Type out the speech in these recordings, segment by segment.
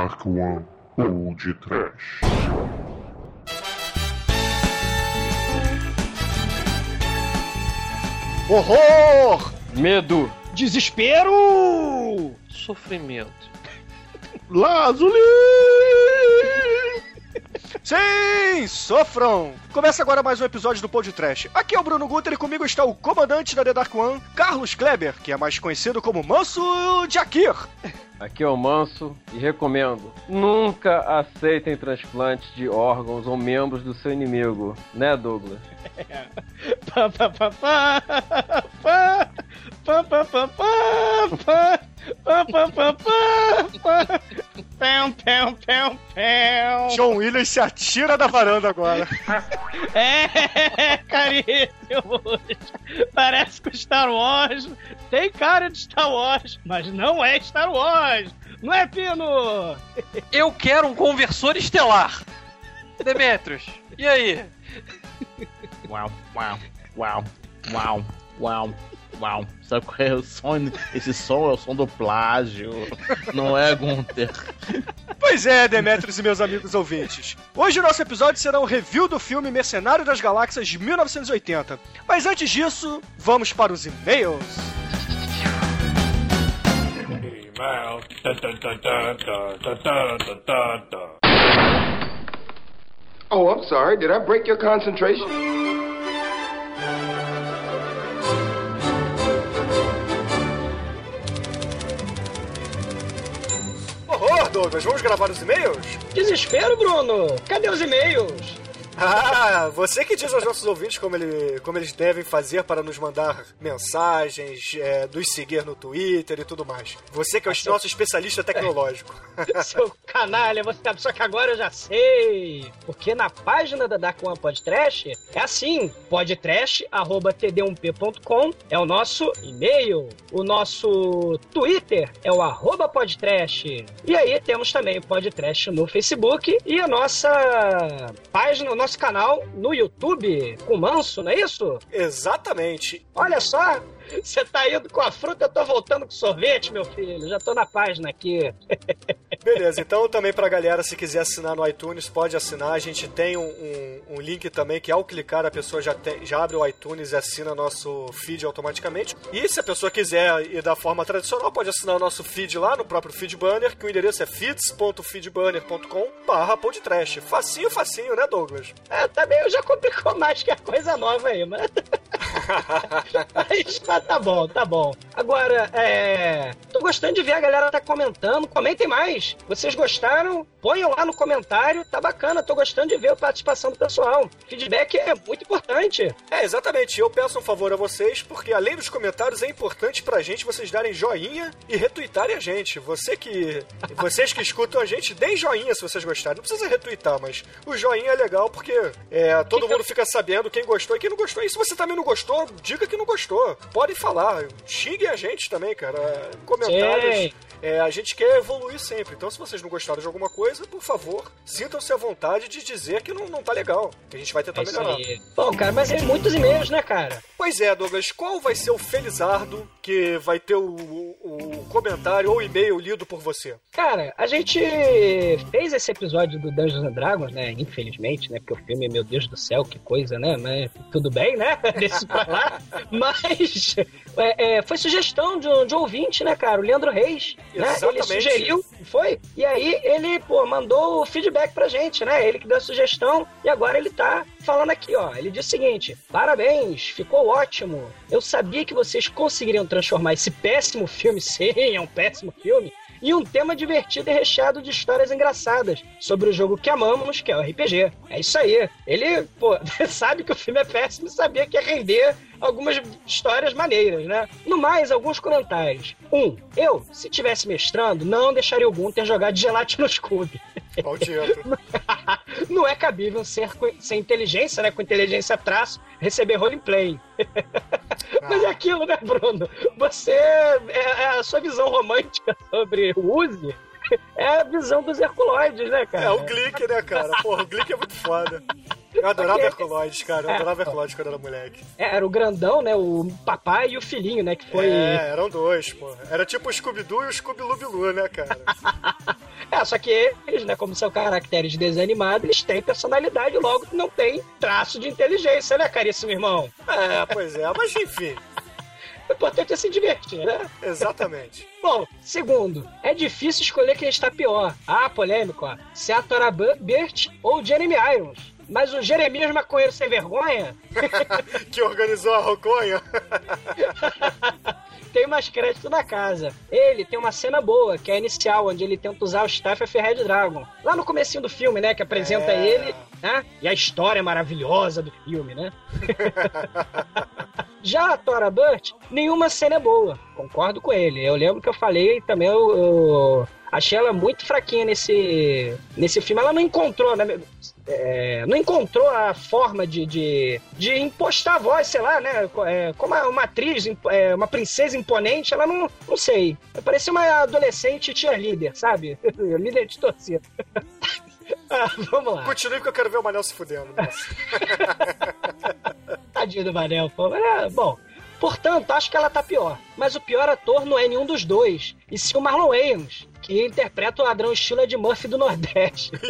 Dark One ou de Trash. Horror! Medo! Desespero! Sofrimento. Lazuli! Sim, sofram! Começa agora mais um episódio do Pod Trash. Aqui é o Bruno Guter e comigo está o comandante da The Dark One, Carlos Kleber, que é mais conhecido como Manso Jakir. Aqui é o Manso e recomendo: nunca aceitem transplantes de órgãos ou membros do seu inimigo, né, Douglas? pá, pá, pá, pá, pá, pá, pá, pá, pá, pá. Pá, pá, pá, pá, pá. Pão, pão, pão, pão. John Williams se atira da varanda agora. É, caríssimo. Parece com Star Wars. Tem cara de Star Wars, mas não é Star Wars. Não é, Pino? Eu quero um conversor estelar. Demetrius, e aí? Uau, uau, uau, uau, uau. Uau, sabe qual é o som? Esse som é o som do plágio, não é, Gunter? Pois é, Demetrius e meus amigos ouvintes. Hoje o nosso episódio será um review do filme Mercenário das Galáxias de 1980. Mas antes disso, vamos para os e-mails. Oh, I'm sorry. Did I break your concentration? Douglas, vamos gravar os e-mails? Desespero, Bruno. Cadê os e-mails? Ah, você que diz aos nossos ouvintes como, ele, como eles devem fazer para nos mandar mensagens, é, nos seguir no Twitter e tudo mais. Você que é o nosso especialista tecnológico. Seu canalha, você sabe, só que agora eu já sei. Porque na página da Dark One Podcast é assim: podtrash.td1p.com é o nosso e-mail. O nosso Twitter é o arroba podtrash. E aí temos também o Podtrash no Facebook e a nossa página, o nosso canal no YouTube com Manso, não é isso? Exatamente. Olha só, você tá indo com a fruta, eu tô voltando com sorvete, meu filho. Já tô na página aqui. Beleza, então também pra galera, se quiser assinar no iTunes, pode assinar. A gente tem um, um, um link também que ao clicar a pessoa já, tem, já abre o iTunes e assina nosso feed automaticamente. E se a pessoa quiser ir da forma tradicional, pode assinar o nosso feed lá no próprio Feedburner, que o endereço é feeds.feedburner.com barra podcast. Facinho, facinho, né, Douglas? É, também já complicou mais que a coisa nova aí, mas... mas tá, tá bom, tá bom. Agora, é... Tô gostando de ver a galera tá comentando. Comentem mais. Vocês gostaram? Ponham lá no comentário. Tá bacana, tô gostando de ver a participação do pessoal. Feedback é muito importante. É, exatamente. Eu peço um favor a vocês, porque além dos comentários, é importante pra gente vocês darem joinha e retweetarem a gente. Você que. Vocês que escutam a gente, deem joinha se vocês gostarem. Não precisa retweetar, mas o joinha é legal porque é, todo mundo fica sabendo quem gostou e quem não gostou. E se você também não gostou, diga que não gostou. Podem falar. Xinguem a gente também, cara. Comentários. Sim. É, a gente quer evoluir sempre. Então, se vocês não gostaram de alguma coisa, por favor, sintam-se à vontade de dizer que não, não tá legal. Que a gente vai tentar É melhorar. aí. Bom, cara, mas tem muitos e-mails, né, cara? Pois é, Douglas, qual vai ser o felizardo que vai ter o, o- o comentário ou o e-mail lido por você? Cara, a gente fez esse episódio do Dungeons and Dragons, né? Infelizmente, né? Porque o filme, meu Deus do céu, que coisa, né? Mas tudo bem, né? Deixa pra lá. Mas é, é, foi sugestão de um, de ouvinte, né, cara? O Leandro Reis. Né? Ele sugeriu, foi? E aí ele, pô, mandou o feedback pra gente, né? Ele que deu a sugestão e agora ele tá falando aqui, ó. Ele diz o seguinte: parabéns, ficou ótimo. Eu sabia que vocês conseguiriam transformar esse péssimo filme, sim, é um péssimo filme, em um tema divertido e recheado de histórias engraçadas sobre o jogo que amamos, que é o RPG. É isso aí. Ele, pô, sabe que o filme é péssimo e sabia que ia render algumas histórias maneiras, né? No mais, alguns comentários. Um, eu, se tivesse mestrando, não deixaria o Gunter jogar de Gelatinous Cube. Maldito. Não é cabível ser com- sem inteligência, né? Com inteligência traço, receber roleplay. Mas é aquilo, né, Bruno? Você. É, é a sua visão romântica sobre o Uzi é a visão dos Herculoides, né, cara? É o Glick, né, cara? Porra, o Glick é muito foda. Eu adorava Herculoides, cara. Eu adorava Herculoides quando era moleque. É, Era o grandão, né? O papai e o filhinho, né? Que foi. É, eram dois, pô. Era tipo o Scooby-Doo e o Scooby-Lubilu, né, cara? É, só que eles, né, como são caracteres de eles têm personalidade, logo não tem traço de inteligência, né, caríssimo irmão? É, pois é, mas enfim. O importante é se divertir, né? Exatamente. Bom, segundo, é difícil escolher quem está pior. Ah, polêmico, ó. Se é a Burt ou Jeremy Irons. Mas o Jeremias Maconheiro Sem Vergonha que organizou a Roconha. tem mais crédito na casa. Ele tem uma cena boa, que é a inicial, onde ele tenta usar o Staff Red Dragon. Lá no comecinho do filme, né, que apresenta É. ele, né? E a história maravilhosa do filme, né? Já a Tora Burt, nenhuma cena é boa. Concordo com ele. Eu lembro que eu falei também, eu, eu achei ela muito fraquinha nesse, nesse filme. Ela não encontrou, né? É, não encontrou a forma de, de, de impostar a voz, sei lá, né? É, como uma, atriz, é, uma princesa imponente, ela não, não sei. Parecia uma adolescente cheerleader, sabe? Líder de torcida. ah, vamos lá. Continue porque eu quero ver o Manel se fudendo. Nossa. Tadinho do Manel, pô. É, bom, portanto, acho que ela tá pior. Mas o pior ator não é nenhum dos dois, e sim o Marlon Wayans, que interpreta o ladrão estilo de Murphy do Nordeste.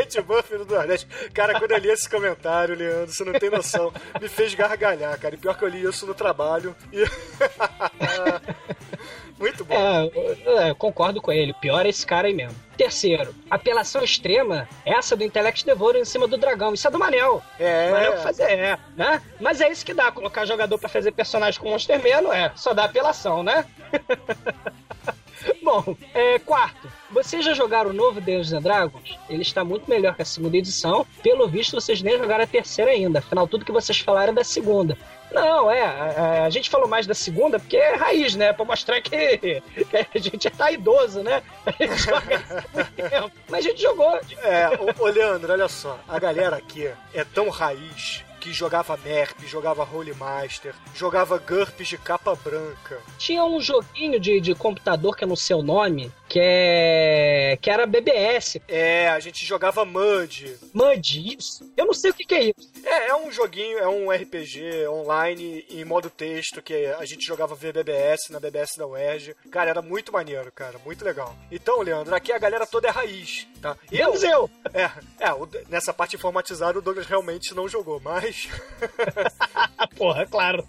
Ed Buffy do Nordeste. Cara, quando eu li esse comentário, Leandro, você não tem noção. Me fez gargalhar, cara. E pior que eu li isso no trabalho. E... Muito bom. É, concordo com ele. Pior é esse cara aí mesmo. Terceiro, apelação extrema, essa do Intellect Devourer em cima do dragão. Isso é do Manel. É. Manel que fazer, é, né? Mas é isso que dá, colocar jogador pra fazer personagem com Monster Man, não é? Só dá apelação, né? Bom, é, quarto, vocês já jogaram o novo Dungeons and Dragons? Ele está muito melhor que a segunda edição. Pelo visto, vocês nem jogaram a terceira ainda. Afinal, tudo que vocês falaram é da segunda. Não, é, a, a gente falou mais da segunda porque é raiz, né? Pra mostrar que, que a gente tá idoso, né? A gente joga muito tempo. Mas a gente jogou. É, ô, ô Leandro, olha só. A galera aqui é tão raiz que jogava MERP, jogava Holy Master, jogava GURPS de capa branca. Tinha um joguinho de, de computador que é no seu nome, que é. que era BBS. É, a gente jogava MUD. Mud, isso. Eu não sei o que, que é isso. É, é um joguinho, é um RPG online em modo texto que a gente jogava via BBS, na BBS da UERJ. Cara, era muito maneiro, cara, muito legal. Então, Leandro, aqui a galera toda é raiz, tá? Eu, Menos eu. é, é, o- nessa parte informatizada o Douglas realmente não jogou, mas porra, claro.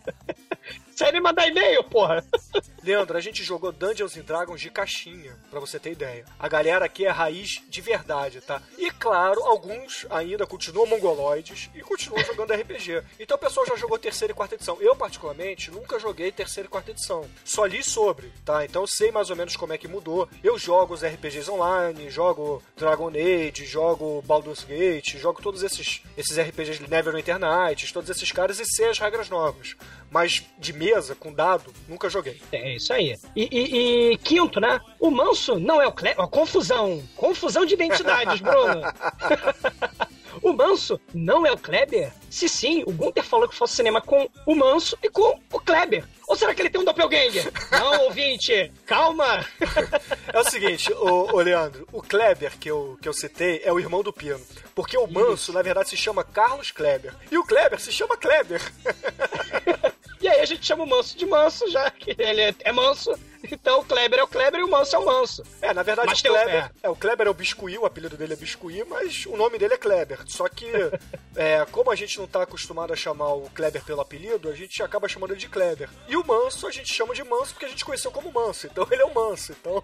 Vai me mandar e-mail, porra. Leandro, a gente jogou Dungeons and Dragons de caixinha, pra você ter ideia. A galera aqui é raiz de verdade, tá? E claro, alguns ainda continuam mongoloides e continuam jogando RPG. Então o pessoal já jogou terceira e quarta edição. Eu, particularmente, nunca joguei terceira e quarta edição. Só li sobre, tá? Então sei mais ou menos como é que mudou. Eu jogo os RPGs online, jogo Dragon Age, jogo Baldur's Gate, jogo todos esses, esses RPGs Neverwinter Nights, todos esses caras e sei as regras novas. Mas de mesa, com dado, nunca joguei. É isso aí. E, e- e quinto, né? O manso não é o Kleber. Ó, confusão. Confusão de identidades, Bruno. o manso não é o Kleber? Se sim, o Gunter falou que fosse cinema com o manso e com o Kleber. Ou será que ele tem um doppelganger? Não, ouvinte, calma. É o seguinte, ô, ô, Leandro, o Kleber que eu, que eu citei é o irmão do Pino. Porque o Manso, na verdade, se chama Carlos Kleber. E o Kleber se chama Kleber. E aí a gente chama o manso de manso, já que ele é, é manso. Então o Kleber é o Kleber e o manso é o manso. É, na verdade, Mas o Kleber. é. É. o Kleber é o Biscuit, o apelido dele é Biscuit, mas o nome dele é Kleber. Só que, é, como a gente não tá acostumado a chamar o Kleber pelo apelido, a gente acaba chamando ele de Kleber. E o Manso a gente chama de Manso porque a gente conheceu como Manso. Então ele é o Manso. Então.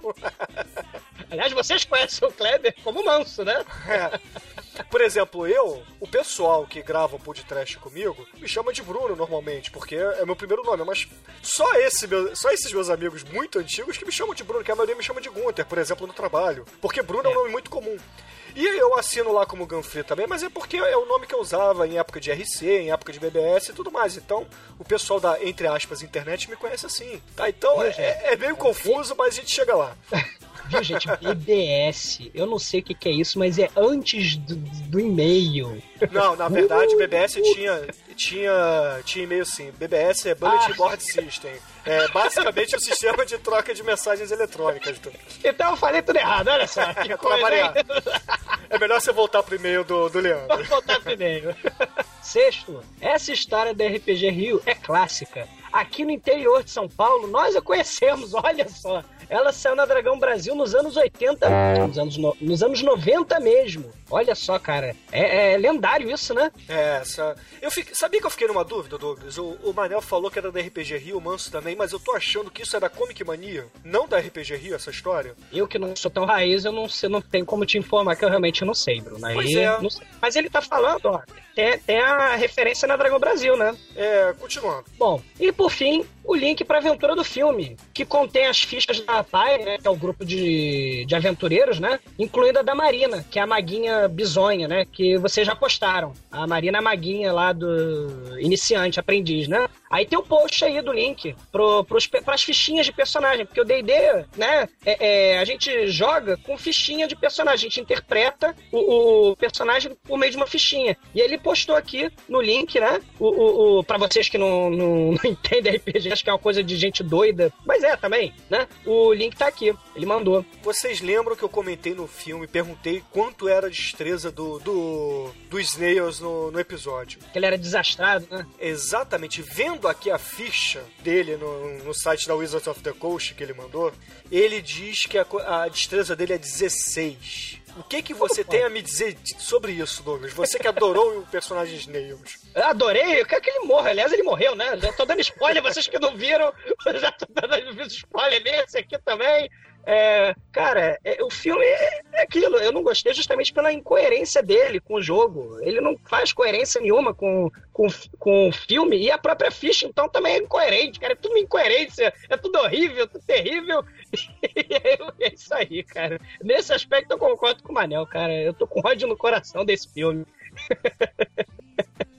Aliás, vocês conhecem o Kleber como manso, né? É. Por exemplo, eu, o pessoal que grava o podcast comigo, me chama de Bruno normalmente, porque é meu primeiro nome, mas só, esse meu, só esses meus amigos muito antigos que me chamam de Bruno, que a maioria me chama de Gunter, por exemplo, no trabalho. Porque Bruno é, um nome muito comum. E eu assino lá como Ganfri também, mas é porque é o nome que eu usava em época de RC, em época de BBS e tudo mais. Então, o pessoal da, entre aspas, internet me conhece assim. Tá? Então, é, é- é meio confuso, mas a gente chega lá. Viu, gente? BBS. Eu não sei o que, que é isso, mas é antes do, do e-mail. Não, na verdade, BBS tinha, tinha, tinha e-mail sim. BBS é Bulletin Ah. Board System. É basicamente o sistema de troca de mensagens eletrônicas. Então eu falei tudo errado, olha só. Que coisa. É melhor você voltar pro e-mail do, do Leandro. Vamos voltar primeiro. Sexto, essa história da RPG Rio é clássica. Aqui no interior de São Paulo, nós a conhecemos, olha só. Ela saiu na Dragão Brasil nos anos 80, nos anos, no, nos anos 90 mesmo. Olha só, cara. É, é lendário isso, né? É, essa. Eu fiquei... Sabia que eu fiquei numa dúvida, Douglas? O, o Manel falou que era da RPG Rio, o Manso também, mas eu tô achando que isso é da Comic Mania, não da RPG Rio, essa história. Eu que não sou tão raiz, eu não, sei, não tenho como te informar que eu realmente não sei, Bruno. Aí, Pois é. Mas ele tá falando, ó. Tem, tem a referência na Dragão Brasil, né? É, continuando. Bom, e por fim, o link pra aventura do filme, que contém as fichas da PAI, né, que é o grupo de, de aventureiros, né, incluindo a da Marina, que é a maguinha bizonha, né, que vocês já postaram. A Marina é a maguinha lá do iniciante, aprendiz, né. Aí tem o post aí do link pros, pras fichinhas de personagem, porque o D&D, né, é, é, a gente joga com fichinha de personagem, a gente interpreta o, o personagem por meio de uma fichinha. E ele postou aqui no link, né, o, o, o, pra vocês que não, não, não entendem RPG, acho que é uma coisa de gente doida, mas é também, né, o link tá aqui, ele mandou. Vocês lembram que eu comentei no filme, perguntei quanto era a destreza do, do, do Snails no, no episódio. Que ele era desastrado, né? Exatamente, vendo aqui a ficha dele no, no site da Wizards of the Coast que ele mandou, ele diz que a, a destreza dele é 16. O que que você tem a me dizer sobre isso, Douglas? Você que adorou o personagem Snails. Eu adorei, eu quero que ele morra. Aliás, ele morreu, né? Já tô dando spoiler, vocês que não viram, já tô dando spoiler nesse aqui também. É, cara, é, o filme é, é aquilo. Eu não gostei justamente pela incoerência dele com o jogo. Ele não faz coerência nenhuma com, com, com o filme e a própria ficha, então, também é incoerente, cara. É tudo incoerência, é tudo horrível, tudo terrível. E é isso aí, cara. Nesse aspecto eu concordo com o Manel, cara. Eu tô com ódio no coração desse filme.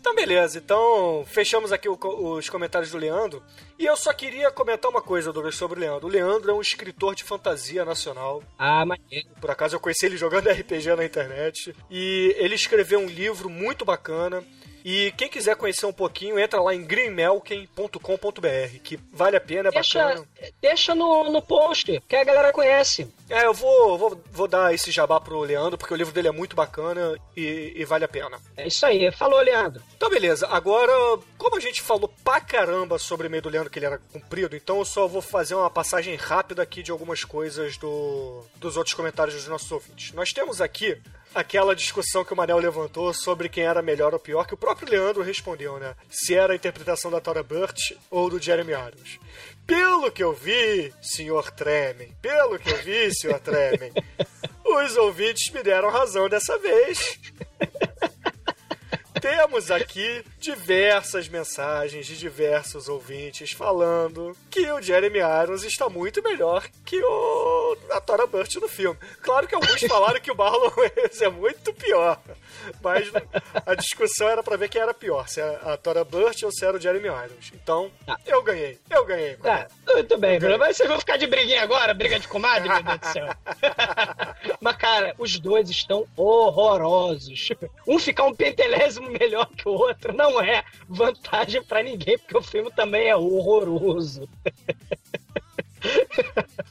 Então, beleza. Então, fechamos aqui o os comentários do Leandro. E eu só queria comentar uma coisa, Douglas, sobre o Leandro. O Leandro é um escritor de fantasia nacional. Ah, maneiro. Por acaso eu conheci ele jogando RPG na internet. E ele escreveu um livro muito bacana. E quem quiser conhecer um pouquinho, entra lá em greenmelken.com.br, que vale a pena, é Deixa, bacana. deixa no, no post, que a galera conhece. É, eu vou, vou, vou dar esse jabá pro Leandro, porque o livro dele é muito bacana e, e vale a pena. É isso aí. Falou, Leandro. Então, beleza. Agora, como a gente falou pra caramba sobre o meio do Leandro, que ele era comprido, então eu só vou fazer uma passagem rápida aqui de algumas coisas do, dos outros comentários dos nossos ouvintes. Nós temos aqui aquela discussão que o Manel levantou sobre quem era melhor ou pior, que o próprio Leandro respondeu, né? Se era a interpretação da Tora Burt ou do Jeremy Irons. Pelo que eu vi, senhor Tremen, pelo que eu vi, senhor Tremen, os ouvintes me deram razão dessa vez. Temos aqui diversas mensagens de diversos ouvintes falando que o Jeremy Irons está muito melhor que o a Tora Burt no filme. Claro que alguns falaram que o Marlon Wayans é muito pior, mas a discussão era pra ver quem era pior, se era a Tora Burt ou se era o Jeremy Irons. Então, Tá. eu ganhei, eu ganhei. Tá, muito bem, Bruno. Mas vocês vão ficar de briguinha agora? Briga de comadre, meu Deus do céu. Mas, cara, os dois estão horrorosos. Um ficar um pentelésimo melhor que o outro não é vantagem pra ninguém, porque o filme também é horroroso.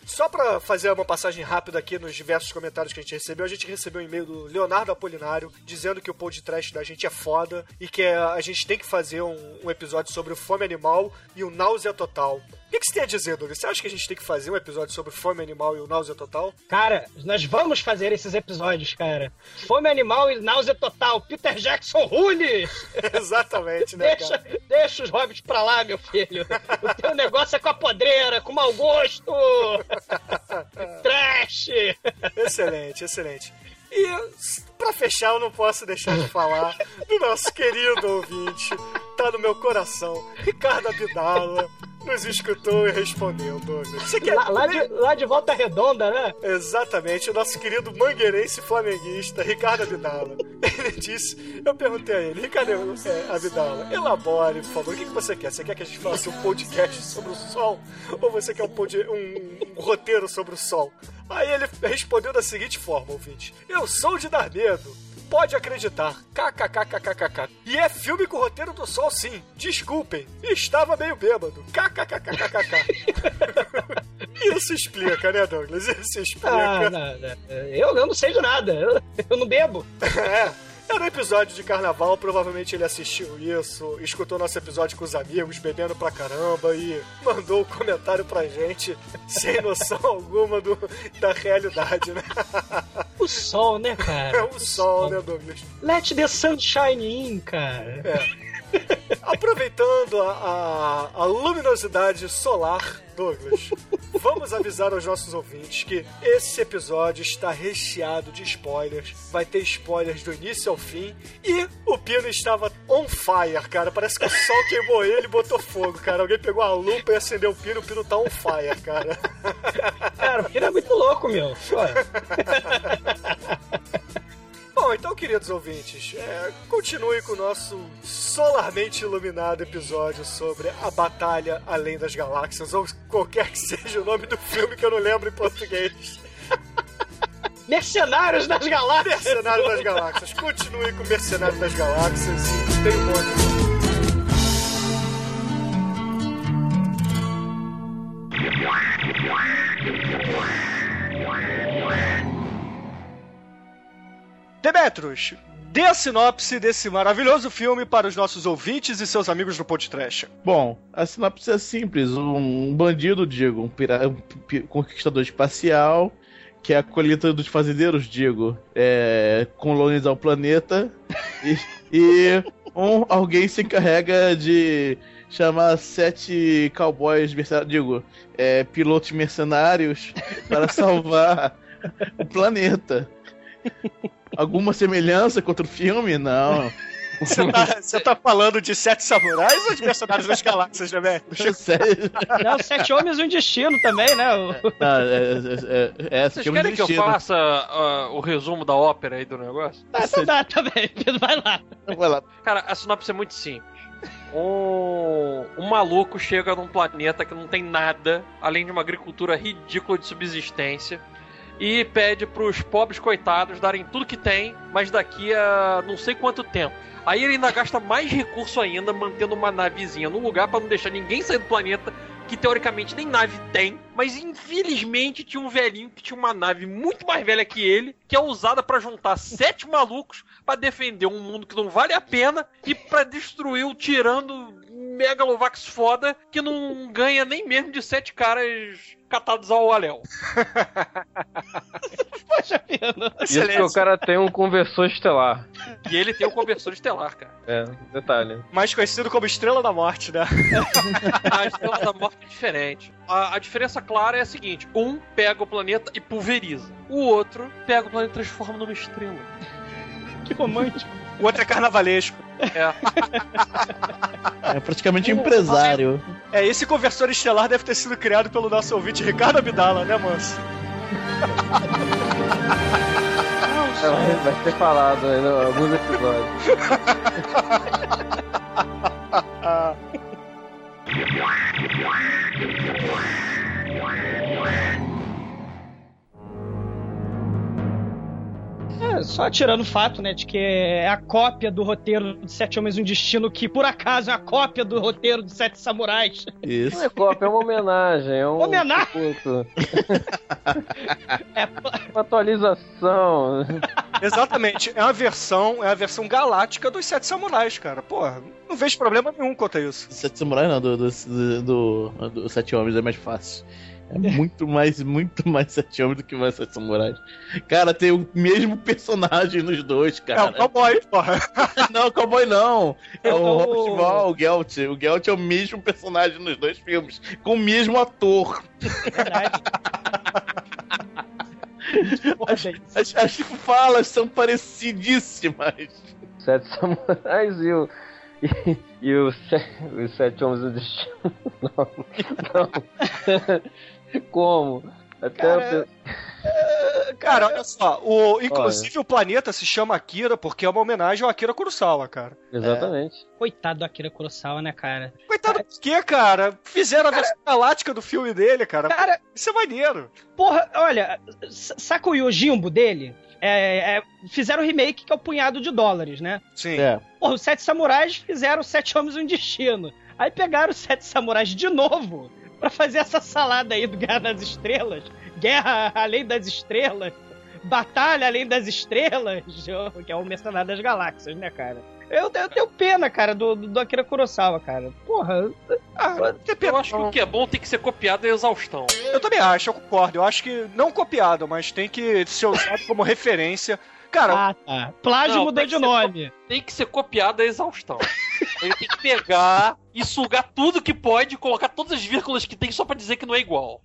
Só pra fazer uma passagem rápida aqui nos diversos comentários que a gente recebeu, a gente recebeu um e-mail do Leonardo Apolinário dizendo que o podcast da gente é foda e que a gente tem que fazer um, um episódio sobre o fome animal e o náusea total. O que, que você tem a dizer, Douglas? Você acha que a gente tem que fazer um episódio sobre fome animal e o náusea total? Cara, nós vamos fazer esses episódios, cara. Fome animal e náusea total. Peter Jackson Rune! Exatamente, né, Deixa, cara? deixa os hobbits pra lá, meu filho. O teu negócio é com a podreira, com mau gosto. Trash. Excelente, excelente. E pra fechar, eu não posso deixar de falar do nosso querido ouvinte, tá no meu coração, Ricardo Abdala, nos escutou e respondeu, Douglas. Você quer Lá, lá de, lá de volta redonda, né? Exatamente, o nosso querido mangueirense flamenguista, Ricardo Abdala. Ele disse, eu perguntei a ele, Ricardo é, Abdala, elabore, por favor, o que, que você quer? Você quer que a gente faça um podcast sobre o sol? Ou você quer um, pod- um- um roteiro sobre o sol? Aí ele respondeu da seguinte forma, ouvinte, eu sou de dar medo. Pode acreditar. KKKKKK. E é filme com roteiro do sol, sim. Desculpem. Estava meio bêbado. KKKKKK. Isso explica, né, Douglas? Isso explica. Ah, não, não. Eu, eu não sei de nada. Eu, eu não bebo. É. Era um episódio de carnaval, provavelmente ele assistiu isso, escutou nosso episódio com os amigos, bebendo pra caramba e mandou um comentário pra gente sem noção alguma do, da realidade, né? O sol, né, cara? É o sol, né, Douglas? Let the sunshine in, cara. Aproveitando a, a- a luminosidade solar, Douglas, vamos avisar aos nossos ouvintes que esse episódio está recheado de spoilers. Vai ter spoilers do início ao fim. E o Pino estava on fire, cara. Parece que o sol queimou ele e botou fogo, cara. Alguém pegou a lupa e acendeu o Pino. O Pino tá on fire, cara. Cara, o filho é muito louco, meu. Olha, Bom, então, queridos ouvintes, é, continue com o nosso solarmente iluminado episódio sobre a Batalha Além das Galáxias, ou qualquer que seja o nome do filme que eu não lembro em português. Mercenários das Galáxias. Mercenário das Galáxias. Continue com Mercenário das Galáxias e tem um monte. Demetros, dê a sinopse desse maravilhoso filme para os nossos ouvintes e seus amigos do podcast. Bom, a sinopse é simples. Um bandido, digo, um, pira- um conquistador espacial, que é a colheita dos fazendeiros, digo, é, colonizar o planeta e, e um, alguém se encarrega de chamar sete cowboys, digo, é, pilotos mercenários para salvar o planeta. Alguma semelhança com outro filme? Não. Você tá, você tá falando de Sete Samurais ou de Mercenários das Galáxias, Demetros? Sério? Não, Sete Homens e um Destino também, né? O- Não, é, é, é, é, Vocês querem que eu faça ah, o resumo da ópera aí do negócio? Ah, então dá também, Pedro, vai lá. Vai lá. Cara, a sinopse é muito simples. Um, um maluco chega num planeta que não tem nada, além de uma agricultura ridícula de subsistência, e pede pros pobres coitados darem tudo que tem, mas daqui a não sei quanto tempo. Aí ele ainda gasta mais recurso ainda mantendo uma navezinha no lugar pra não deixar ninguém sair do planeta, que teoricamente nem nave tem, mas infelizmente tinha um velhinho que tinha uma nave muito mais velha que ele, que é usada pra juntar sete malucos pra defender um mundo que não vale a pena e pra destruir o tirando Megalovax foda que não ganha nem mesmo de sete caras catados ao aléu. Poxa. Isso que o cara tem um conversor estelar. E ele tem o conversor estelar, cara. É, detalhe. Mais conhecido como Estrela da Morte, né? A Estrela da Morte é diferente. A, a diferença clara é a seguinte: um pega o planeta e pulveriza. O outro pega o planeta e transforma numa estrela. Que romântico. O outro é carnavalesco. É. É praticamente um empresário. É, esse conversor estelar deve ter sido criado pelo nosso ouvinte Ricardo Abdala, né, Manso? É, vai- ser falado aí em alguns episódios. É, só tirando o fato, né, de que é a cópia do roteiro de Sete Homens e um Destino, que por acaso é a cópia do roteiro de Sete Samurais. Não Isso. é cópia, é uma homenagem. É um Homenagem? É, uma atualização. Exatamente. É uma versão, é a versão galáctica dos Sete Samurais, cara. Porra, não vejo problema nenhum quanto a isso. Sete Samurais não, do, do, do, do- do Sete Homens é mais fácil. É muito mais, muito mais Sete Homens do que mais Sete Samurais. Cara, tem o mesmo personagem nos dois, É o cara. cowboy, porra. Não, cowboy não. É o É o- Robert Val, o Gelt. O Gelt é o mesmo personagem nos dois filmes, com o mesmo ator. verdade. Porra, gente. As, as falas são parecidíssimas. Sete samurais e o. E, e o se- os sete homens do destino. Não, não. Como? Até Cara, eu pe- Cara, olha só, o, inclusive o planeta se chama Akira porque é uma homenagem ao Akira Kurosawa, cara. Exatamente. Coitado do Akira Kurosawa, né, cara? Coitado por quê, cara? Fizeram a versão galáctica do filme dele, cara. Cara, Isso é maneiro. porra, olha, saca o Yojimbo dele? É, é, fizeram o remake que é o punhado de dólares, né? Sim. É. Porra, os Sete Samurais fizeram Sete Homens e um Destino. Aí pegaram os Sete Samurais de novo pra fazer essa salada aí do Guerra nas Estrelas. Guerra Além das Estrelas. Batalha Além das Estrelas, que é o Mercenário das Galáxias, né, cara? Eu, eu tenho pena, cara, do, do Akira Kurosawa, cara. Porra. Ah. Eu acho que o que é bom tem que ser copiado é exaustão. Eu também acho, eu concordo. Eu acho que não copiado, mas tem que ser usado como referência. Cara, Ah, tá. Plágio Não, mudou de nome. Tem que ser copiado a exaustão. Ele tem que pegar e sugar tudo que pode, colocar todas as vírgulas que tem só pra dizer que não é igual.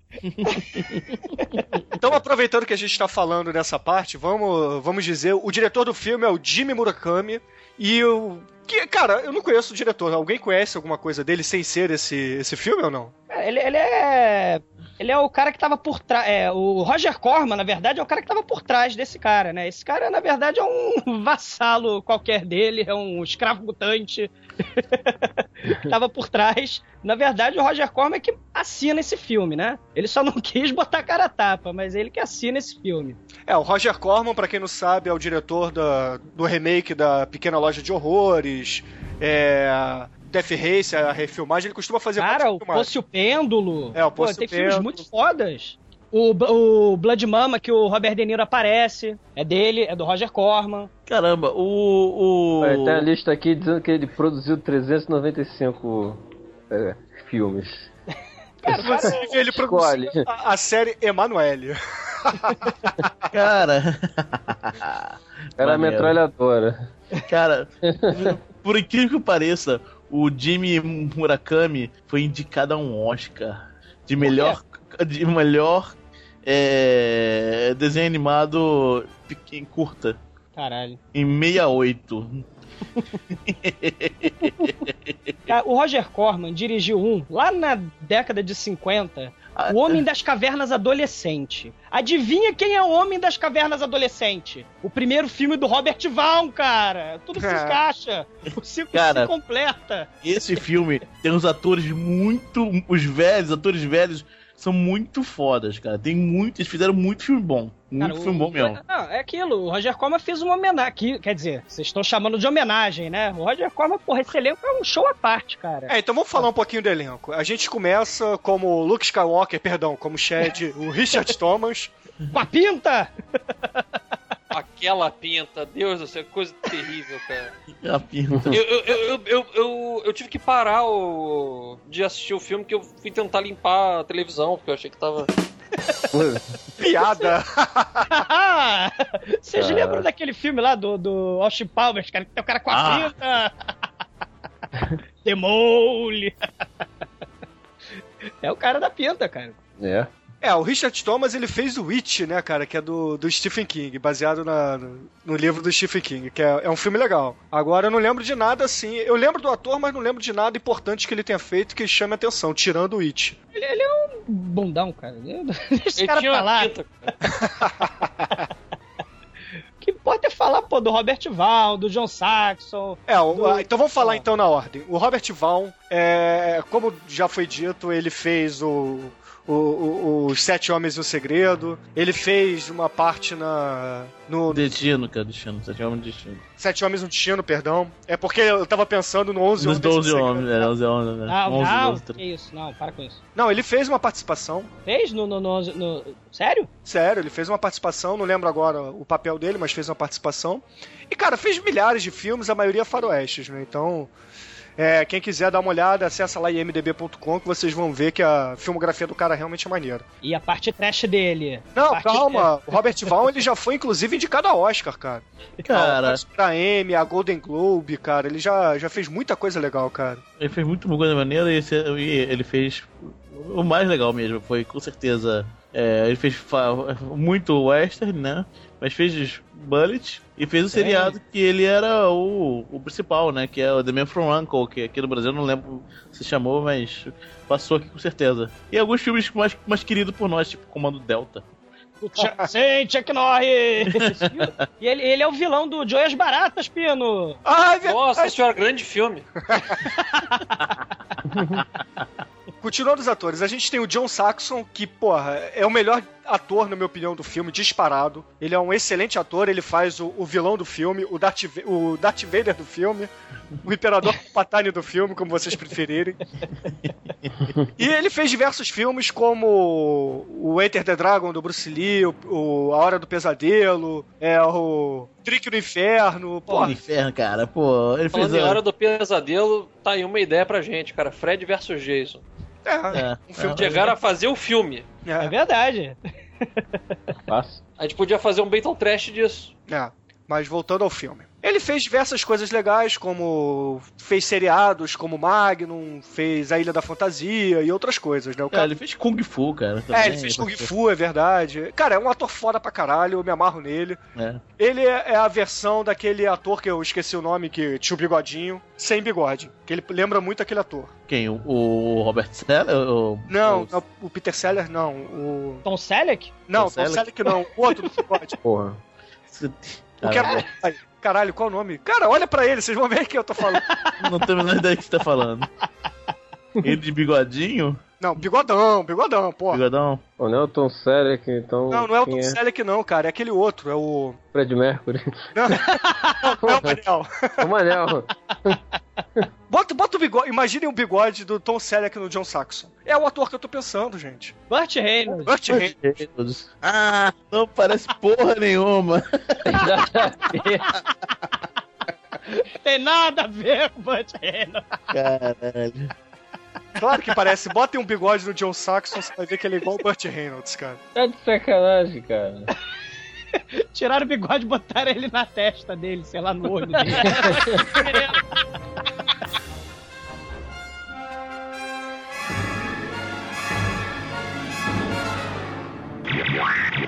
então aproveitando que a gente tá falando nessa parte, vamos, vamos dizer, o diretor do filme é o Jimmy Murakami e o que, cara, eu não conheço o diretor. Alguém conhece alguma coisa dele sem ser esse, esse filme ou não? É, Ele, ele é. Ele é o cara que tava por trás. É, o Roger Corman, na verdade, é o cara que tava por trás desse cara, né? Esse cara, na verdade, é um vassalo qualquer dele, é um escravo mutante. tava por trás. Na verdade, o Roger Corman é que assina esse filme, né? Ele só não quis botar cara a tapa, mas ele que assina esse filme. É, o Roger Corman, pra quem não sabe, é o diretor da, do remake da Pequena Loja de Horrores, é, Death Race, a refilmagem, ele costuma fazer Cara, o filmagens. Poço e o Pêndulo. É, o Pô, Poço e tem o filmes muito fodas. O, o Blood Mama, que o Robert De Niro aparece, é dele, é do Roger Corman. Caramba, o. o... É, tem a lista aqui dizendo que ele produziu 395 é, filmes. Cara, inclusive, ele produziu a, a série Emanuele. Cara. Era a Maneiro. metralhadora. Cara, por incrível que pareça, o Jimmy Murakami foi indicado a um Oscar de melhor, de melhor é, desenho animado pequeno, curta, Caralho. em 68. Cara, o Roger Corman dirigiu um lá na década de 50. O Homem das Cavernas Adolescente. Adivinha quem é o Homem das Cavernas Adolescente? O primeiro filme do Robert Vaughn, cara. Tudo se encaixa. O ciclo Cara. se completa. Esse filme tem uns atores muito. Os velhos, atores velhos, são muito fodas, cara. Tem muito. Eles fizeram muito filme bom. Muito Cara, filme o- bom mesmo. Não, é aquilo. O Roger Corman fez uma homenagem. aqui, Quer dizer, vocês estão chamando de homenagem, né? O Roger Corman, porra, esse elenco é um show à parte, cara. É, então vamos falar um pouquinho do elenco. A gente começa como Luke Skywalker, perdão, como Shed, o Richard Thomas. Com a pinta! Aquela pinta, Deus do céu, que coisa terrível, cara. A pinta. Eu, eu, eu, eu, eu, eu, eu tive que parar o... de assistir o filme que eu fui tentar limpar a televisão, porque eu achei que tava. Piada. Vocês Cara. lembram daquele filme lá do, do Austin Powers, cara, que tem o cara com a Ah. pinta? Demole! é o cara da pinta, cara. É. É, o Richard Thomas ele fez o Witch, né, cara, que é do, do Stephen King, baseado na, no, no livro do Stephen King, que é, é um filme legal. Agora eu não lembro de nada assim. Eu lembro do ator, mas não lembro de nada importante que ele tenha feito que chame a atenção, tirando o Witch. Ele, ele é um bundão, cara. Deixa cara falar. pinta, cara. O que importa é falar, pô, do Robert Val, do John Saxon. É, o- Do- ah, então vamos falar então na ordem. O Robert Vaughn, é, como já foi dito, ele fez o, o, o- os Sete Homens e o Segredo. Ele fez uma parte na no Destino, cara, destino. Você chama de destino. Sete Homens no Destino, perdão. É porque eu tava pensando no 11 Nos Homens e o 12 Segredo. homens, é, 11 homens, né? Não, 11, não, 12, que isso, não, para com isso. Não, ele fez uma participação. Fez no, no, no, no- Sério? Sério, ele fez uma participação, não lembro agora o papel dele, mas fez uma participação. E, cara, fez milhares de filmes, a maioria faroestes, né? Então, é, quem quiser dar uma olhada, acessa lá imdb.com que vocês vão ver que a filmografia do cara realmente é maneira. E a parte trash dele? Não, A parte- calma. O Robert Vaughn, ele já foi, inclusive, indicado a Oscar, cara. Cara, Pra Emmy, a Golden Globe, cara. Ele já, já fez muita coisa legal, cara. ele fez muito coisa maneira e esse- ele fez o mais legal mesmo. Foi com certeza. é, ele fez muito western, né? Mas fez Bullet e fez o seriado que ele era o, o principal, né? Que é o The Man from Uncle, que aqui no Brasil não lembro se chamou, mas passou aqui com certeza. E alguns filmes mais, mais queridos por nós, tipo Comando Delta. Sim, Chuck Norris! e ele, ele é o vilão do Joias Baratas, Pino! Ah, é. Nossa senhora, grande filme. Continuando os atores, a gente tem o John Saxon, que, porra, é o melhor ator, na minha opinião, do filme, disparado. Ele é um excelente ator, ele faz o, o vilão do filme, o Darth, o Darth Vader do filme, o Imperador Patani do filme, como vocês preferirem. e ele fez diversos filmes como o Enter the Dragon do Bruce Lee, o, o A Hora do Pesadelo, é o Trick no Inferno, Pô, no inferno, cara. Pô, ele fez. Falando em a- Hora do Pesadelo, tá aí uma ideia pra gente, cara. Fred versus Jason. É, É, um filme é. Chegaram a fazer o filme. É é, verdade. A gente podia fazer um Battle Trash disso. é. Mas voltando ao filme. Ele fez diversas coisas legais, como fez seriados como Magnum, fez A Ilha da Fantasia e outras coisas, né? O É, cara ele fez Kung Fu, cara. É, também. ele fez Kung Fu, é verdade. Cara, é um ator foda pra caralho, eu me amarro nele. É. Ele é é a versão daquele ator que eu esqueci o nome, que tinha o bigodinho, sem bigode. Que ele lembra muito aquele ator. Quem? O, o Robert Seller? O, Não, o- não, o Peter Seller não. O. Tom Selleck? Não, Tom Tom Selleck? Selleck não. O outro do bigode. Porra. O que é... Caralho, qual o nome? Cara, olha pra ele, vocês vão ver quem eu tô falando. Não tenho a menor ideia do que você tá falando. Ele de bigodinho? Não, bigodão, bigodão, porra. Bigodão? Não é o Tom Selleck, então. Não, não é o Tom é? Selleck não, cara, é aquele outro, é o... Fred Mercury. Não, não, não é o Manel. o Manel. Bota, bota o bigode, imaginem o bigode do Tom Selleck no John Saxon. É o ator que eu tô pensando, gente. Burt Reynolds. Burt Reynolds. Ah, não parece porra nenhuma. Tem nada a ver com Burt Reynolds. Caralho. Claro que parece. Botem um bigode no John Saxon, você vai ver que ele é igual o Burt Reynolds, cara. Tá de sacanagem, cara. Tiraram o bigode e botaram ele na testa dele, sei lá, no olho dele. Yeah.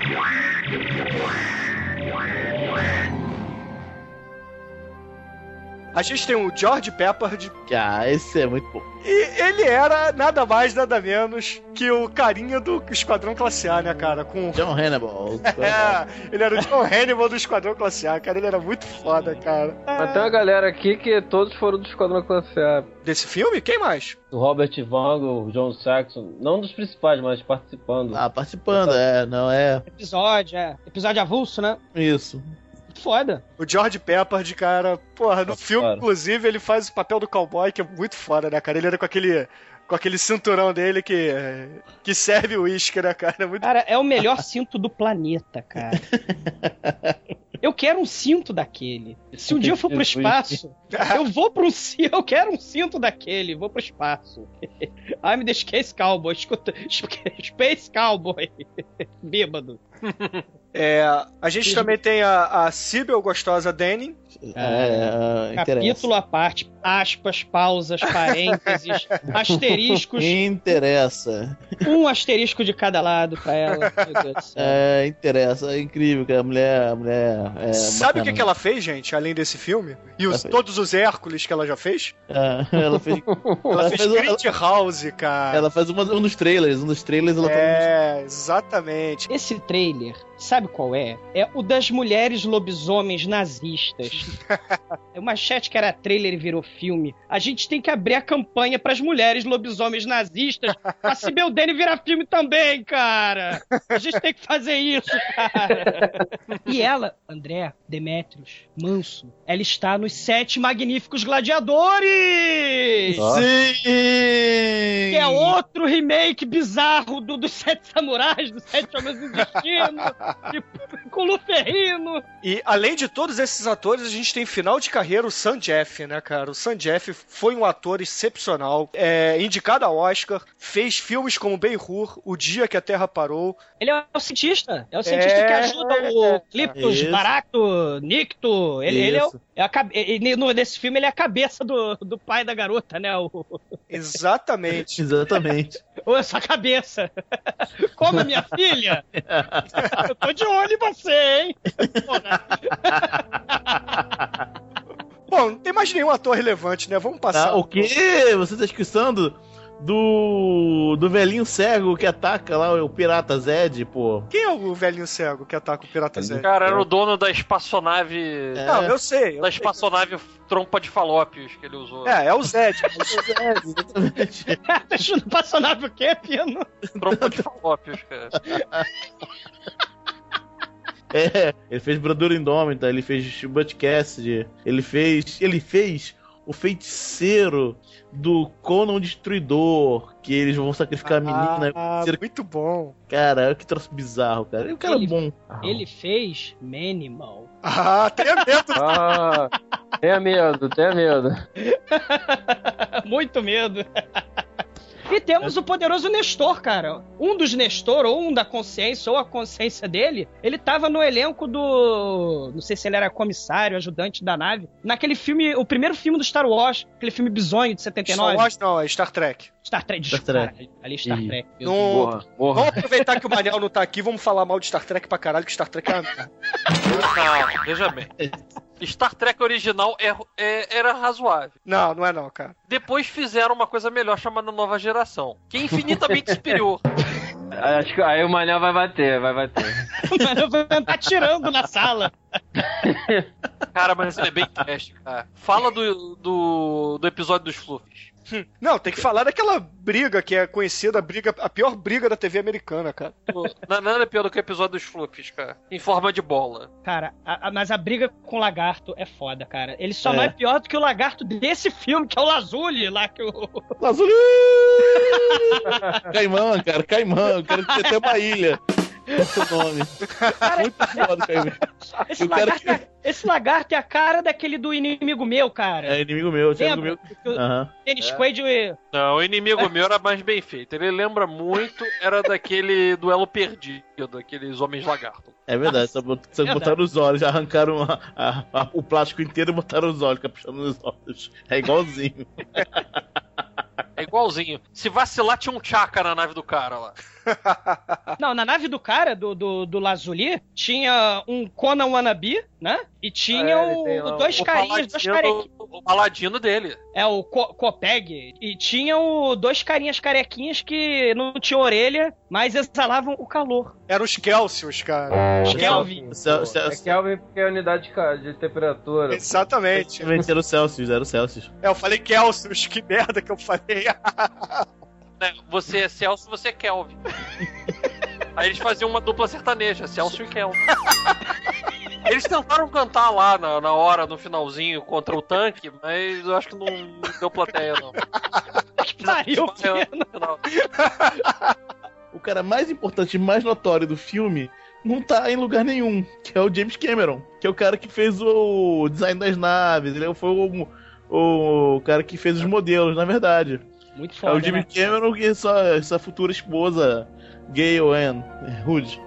A gente tem o George Peppard, Ah, esse é muito bom. e ele era nada mais, nada menos que o carinha do Esquadrão Classe A, né, cara? Com. John Hannibal. É, ele era o John Hannibal do Esquadrão Classe A, cara. Ele era muito foda, cara. Mas tem uma galera aqui que todos foram do Esquadrão Classe A. Desse filme? Quem mais? O Robert Vaughn, o John Saxon, não dos principais, mas participando. Ah, participando, é, não é. Episódio, é. Episódio avulso, né? Isso. Foda. O George Peppard, cara. Porra, no filme, inclusive, ele faz o papel do cowboy, que é muito foda, né, cara? Ele era com aquele. Com aquele cinturão dele que, que serve o uísque, né, cara? É muito Cara, é o melhor cinto do planeta, cara. Eu quero um cinto daquele. Se um dia eu for pro espaço, eu vou pro cinto. Eu quero um cinto daquele. Vou pro espaço. I'm the Space Cowboy. Escuta. Space Cowboy. Bêbado. É, a gente também tem a, a Sibyl Gostosa Denning. É, é, interessa. Capítulo à parte. Aspas, pausas, parênteses, asteriscos. Interessa. Um asterisco de cada lado pra ela. É, interessa. É incrível que a mulher. A mulher é Sabe o que, que ela fez, gente, além desse filme? E os, todos os Hércules que ela já fez? É, ela fez. Ela, Ela fez fez o- Crit House, cara. Ela faz uma- um dos trailers. Um dos trailers ela É, exatamente. Esse trailer, trailer sabe qual é? É o das mulheres lobisomens nazistas. É uma chat que era trailer e virou filme. A gente tem que abrir a campanha pras mulheres lobisomens nazistas pra Sibel Dene virar filme também, cara! A gente tem que fazer isso, cara! E ela, André, Demetrios, Manso, ela está nos Sete Magníficos Gladiadores! Sim! Que é outro remake bizarro do, dos Sete Samurais, dos Sete Homens do Destino, com Luferrino. E além de todos esses atores, a gente tem final de carreira o Sam Jeff, né, cara? O Sam Jeff foi um ator excepcional, é, indicado ao Oscar, fez filmes como Ben-Hur, O Dia que a Terra Parou. Ele é o cientista. É o cientista É. que ajuda o Cliptus, Isso. Baracto, Nicto. Ele, ele é, o, é a ele- nesse filme ele é a cabeça do, do pai da garota, né? O, Exatamente. Exatamente. ou essa cabeça. Como a minha filha? Eu tô de olho em você, hein? Porra. Bom, não tem mais nenhum ator relevante, né? Vamos passar. Tá, o quê? Você tá esquecendo do. do velhinho cego que ataca lá o pirata Zed, pô. Quem é o velhinho cego que ataca o Pirata Zé? Cara, era o dono da espaçonave. É. Não, eu sei. eu Da sei. espaçonave trompa de falópios que ele usou. É, é o Zed. Exatamente. Deixa eu passar nave o quê, Pino? Trompa de falópios, cara. É, ele fez Bradura Indômita, ele fez Cassidy, ele fez. Ele fez o feiticeiro do Conan Destruidor, que eles vão sacrificar a menina. Ah, feiticeiro- muito bom. Cara, que troço bizarro, cara. E o cara é Ele- bom. Ele fez Manimal. Ah, tenha medo. Ah, tenha medo, tenha medo. Muito medo. E temos o poderoso Nestor, cara. Um dos Nestor, ou um da consciência, ou a consciência dele, ele tava no elenco do. Não sei se ele era comissário, ajudante da nave. Naquele filme, o primeiro filme do Star Wars, aquele filme bizonho de Star 79. Wars não, é Star Trek. Star Trek, Star Trek. cara, Ali Star Ih. Trek. Deus. Porra, porra. Vamos aproveitar que o Manel não tá aqui, vamos falar mal de Star Trek pra caralho, que Star Trek é. Não, veja bem. Star Trek original é- é- era razoável. Não, não é não, cara. Depois fizeram uma coisa melhor chamada Nova Geração, que é infinitamente superior. Acho que aí o Manel vai bater, vai bater. Mano, vai andar tirando na sala. Cara, mas é bem trash, cara. Fala do, do, do episódio dos Fluffs. Não, tem que falar daquela briga que é conhecida, a, briga, a pior briga da TV americana, cara. Não, nada é pior do que o episódio dos Fluffs, cara. Em forma de bola. Cara, a- a- mas a briga com o lagarto é foda, cara. Ele só É. não é pior do que o lagarto desse filme, que é o Lazuli, lá que o. Lazuli! Caimã, cara, Caimã. Eu quero ter até uma ilha. É nome. Muito foda, Caimã. Esse lagarto, é, esse lagarto é a cara daquele do inimigo meu, cara. É inimigo meu, é inimigo Lembra? meu. Que o Aham. Dennis Quaid e- Não, o inimigo meu era mais bem feito. Ele lembra muito, era daquele duelo perdido, aqueles homens lagarto. É verdade, só, bot- só Verdade. botaram os olhos, já arrancaram a- a- a- o plástico inteiro e botaram os olhos, caprichando nos olhos. É igualzinho. É igualzinho. Se vacilar, tinha um tchaka na nave do cara lá. Não, na nave do cara, do, do, do Lazuli, tinha um Conan Wannabe, né? E tinha tem o, dois O carinhas, dois carequinhas. paladino, o paladino dele. É o Co Copeg. E tinha o dois carinhas carequinhas que não tinham orelha, mas exalavam o calor. Eram os Kelsios, cara. Os Kelvin. É Kelvin porque é a unidade de temperatura. Exatamente. Era o Celsius, era o Celsius. É, eu falei Kelsios, que merda que eu falei. né? Você é Celso, você é Kelvin. Aí eles faziam uma dupla sertaneja, Celso e Kelvin. Eles tentaram cantar lá na, na hora, no finalzinho, contra o tanque, mas eu acho que não deu plateia, não. Que pariu, No final. O cara mais importante e mais notório do filme não tá em lugar nenhum, que é o James Cameron, que é o cara que fez o design das naves, ele foi o, o cara que fez os modelos, na verdade. Muito É foda, o Jimmy né? Cameron e sua, sua futura esposa, Gayle Ann Hood.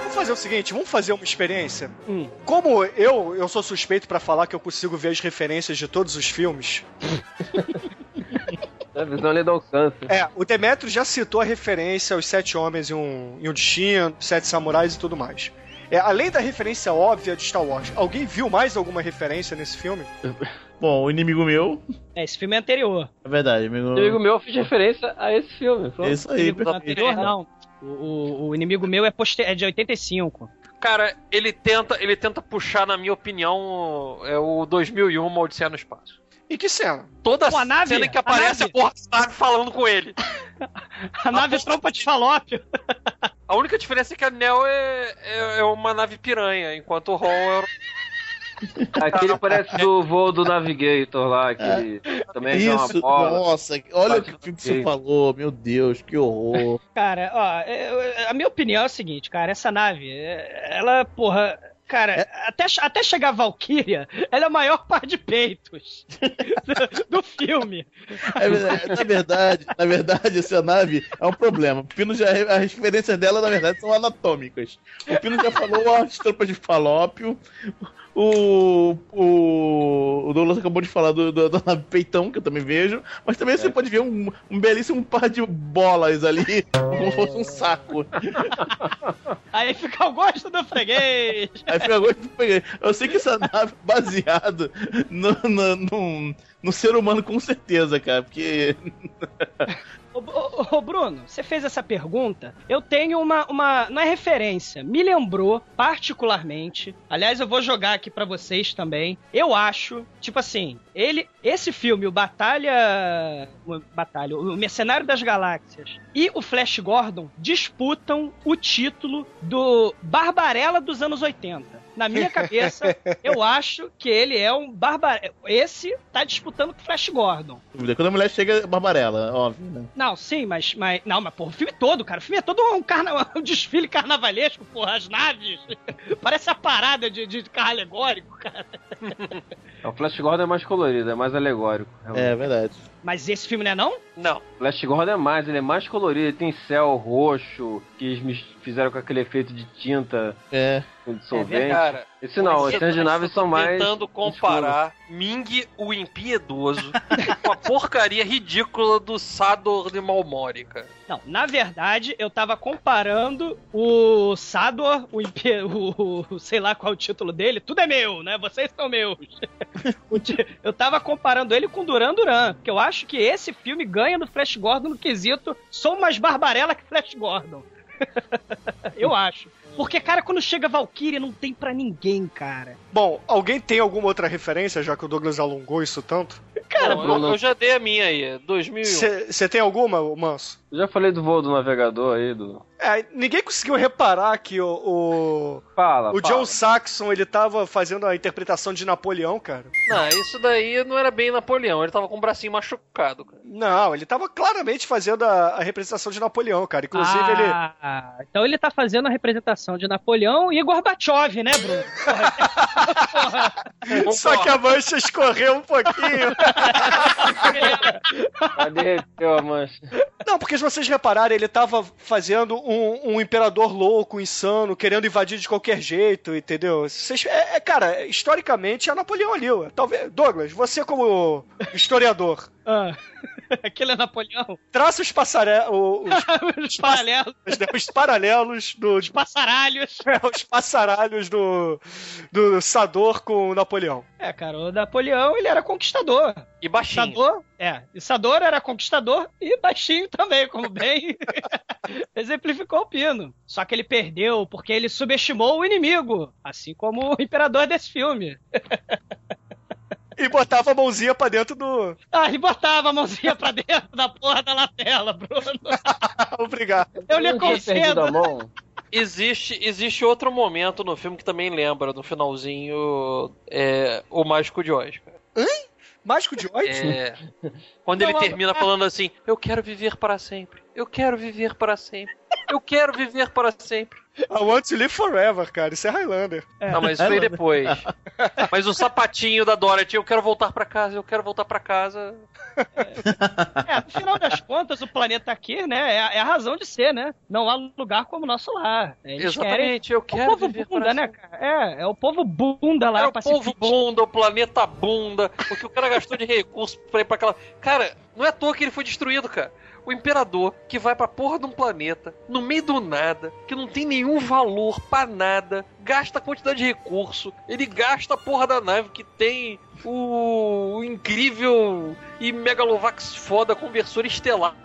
Vamos fazer o seguinte, vamos fazer uma experiência. Hum. Como eu, eu sou suspeito pra falar que eu consigo ver as referências de todos os filmes. A visão ali do alcance. É, o Demetrio já citou a referência aos Sete Homens e um, e um Destino, Sete Samurais e tudo mais. É, além da referência óbvia de Star Wars, alguém viu mais alguma referência nesse filme? Bom, o inimigo meu, É, esse filme é anterior. é verdade, amigo, Um amigo meu fez referência a esse filme. é Pronto. isso aí, Inimigo perfeito. anterior, não. O, o- o inimigo meu é, poster... é de 85. Cara, ele tenta, ele tenta puxar, na minha opinião, é o 2001 Uma Odisseia no Espaço. E que cena? Toda Pô, a nave, cena que a aparece a, nave. porra da nave falando com ele. A nave trompa de falópio. A única diferença é que a Neo é, é, é uma nave piranha, enquanto o Hall é Aquele parece do voo do Navigator lá, que também é uma Isso, bola. nossa, olha o que que você falou, meu Deus, que horror. Cara, ó, é- é- a minha opinião é o seguinte, cara, essa nave, é- ela, porra, cara, até, até chegar a Valkyria, ela é o maior par de peitos do, do filme. É verdade, na verdade, na verdade, essa nave é um problema. O Pino já, as referências dela, na verdade, são anatômicas. O Pino já falou as tropas de falópio. O, o, o Douglas acabou de falar do, do, da nave peitão, que eu também vejo. Mas também você pode ver um, um belíssimo par de bolas ali, como se fosse um saco. Aí fica o gosto do freguês. Aí foi agora que eu peguei. Eu sei que essa nave é baseada no, no, num- no ser humano com certeza, cara, porque Ô, ô, ô, Bruno, você fez essa pergunta. Eu tenho uma, uma. Não é referência. Me lembrou, particularmente. Aliás, eu vou jogar aqui pra vocês também. Eu acho, tipo assim, ele. Esse filme, o Batalha. Batalha, o Mercenário das Galáxias e o Flash Gordon disputam o título do Barbarella dos anos 80. Na minha cabeça, eu acho que ele é um barbarella. Esse tá disputando com o Flash Gordon. quando a mulher chega, é Barbarella, óbvio, né? Não, sim, mas, mas. Não, mas porra, o filme todo, cara. O filme é todo um, carna... um desfile carnavalesco, porra. As naves. Parece a parada de, de carro alegórico, cara. O Flash Gordon é mais colorido, é mais alegórico. realmente. É verdade. Mas esse filme não é não? Não. O Flash Gordon é mais, ele é mais colorido, ele tem céu roxo, que eles fizeram com aquele efeito de tinta É. com dissolvente. Cara, Esse não, tá naves são mais. Tentando comparar Ming, o impiedoso, com a porcaria ridícula do Sador de Malmori, cara. Não, na verdade, eu tava comparando o Sador, o, impe- o, o- sei lá qual é o título dele, tudo é meu, né? Vocês são meus. Eu tava comparando ele com Duran Duran, porque eu acho que esse filme ganha do Flash Gordon no quesito sou mais barbarela que Flash Gordon. eu acho. Porque, cara, quando chega Valkyrie, não tem pra ninguém, cara. Bom, alguém tem alguma outra referência, já que o Douglas alongou isso tanto? Cara, Não, eu, Bruno- eu já dei a minha aí, 2001. Você tem alguma, Manso? Eu já falei do voo do navegador aí, do. É, ninguém conseguiu reparar que o, o, Fala, o fala. John Saxon, ele tava fazendo a interpretação de Napoleão, cara. Não, isso daí não era bem Napoleão, ele tava com o bracinho machucado, cara. Não, ele tava claramente fazendo a, a representação de Napoleão, cara. Inclusive, ele... ah, então ele tá fazendo a representação de Napoleão e Gorbachev, né, Bruno? Só que a mancha escorreu um pouquinho. Ah, derreteu a mancha. Não, porque vocês repararem, ele tava fazendo um, um imperador louco, insano, querendo invadir de qualquer jeito, entendeu? Vocês, é, é, cara, historicamente é Napoleão ali. Talvez, Douglas, você como historiador, Ah, aquele é Napoleão? traça os, passare... o- os, Os paralelos, os paralelos do, os passaralhos. os passaralhos do, do Sador com o Napoleão. É, cara, o Napoleão, ele era conquistador. E baixinho. Sador, é, e Sador era conquistador e baixinho também, como bem exemplificou o Pino. Só que ele perdeu porque ele subestimou o inimigo, assim como o imperador desse filme. E botava a mãozinha pra dentro do. Ah, e botava a mãozinha pra dentro da porra da lapela, Bruno. Obrigado. Eu lhe concedo. a mão. Existe, existe outro momento no filme que também lembra, no finalzinho, é, o Mágico de Oz, cara. Mágico de Oz? É, quando ele Não, termina falando assim, eu quero viver para sempre, eu quero viver para sempre, eu quero viver para sempre. I want to live forever, cara. Isso é Highlander. Não, mas isso foi depois. Mas o sapatinho da Dorothy, eu quero voltar pra casa, eu quero voltar pra casa. É, no final das contas, o planeta aqui, né, é a, é a razão de ser, né? Não há lugar como o nosso lar. Eles querem... Exatamente, eu O quero povo viver bunda, para né, cara? É, é o povo bunda lá, É o povo bunda, o planeta bunda, o que o cara gastou de recurso pra ir pra aquela. Cara, não é à toa que ele foi destruído, cara. O imperador que vai pra porra de um planeta, no meio do nada, que não tem nenhum valor pra nada, gasta a quantidade de recurso, ele gasta a porra da nave que tem o, o incrível e megalovax foda conversor estelar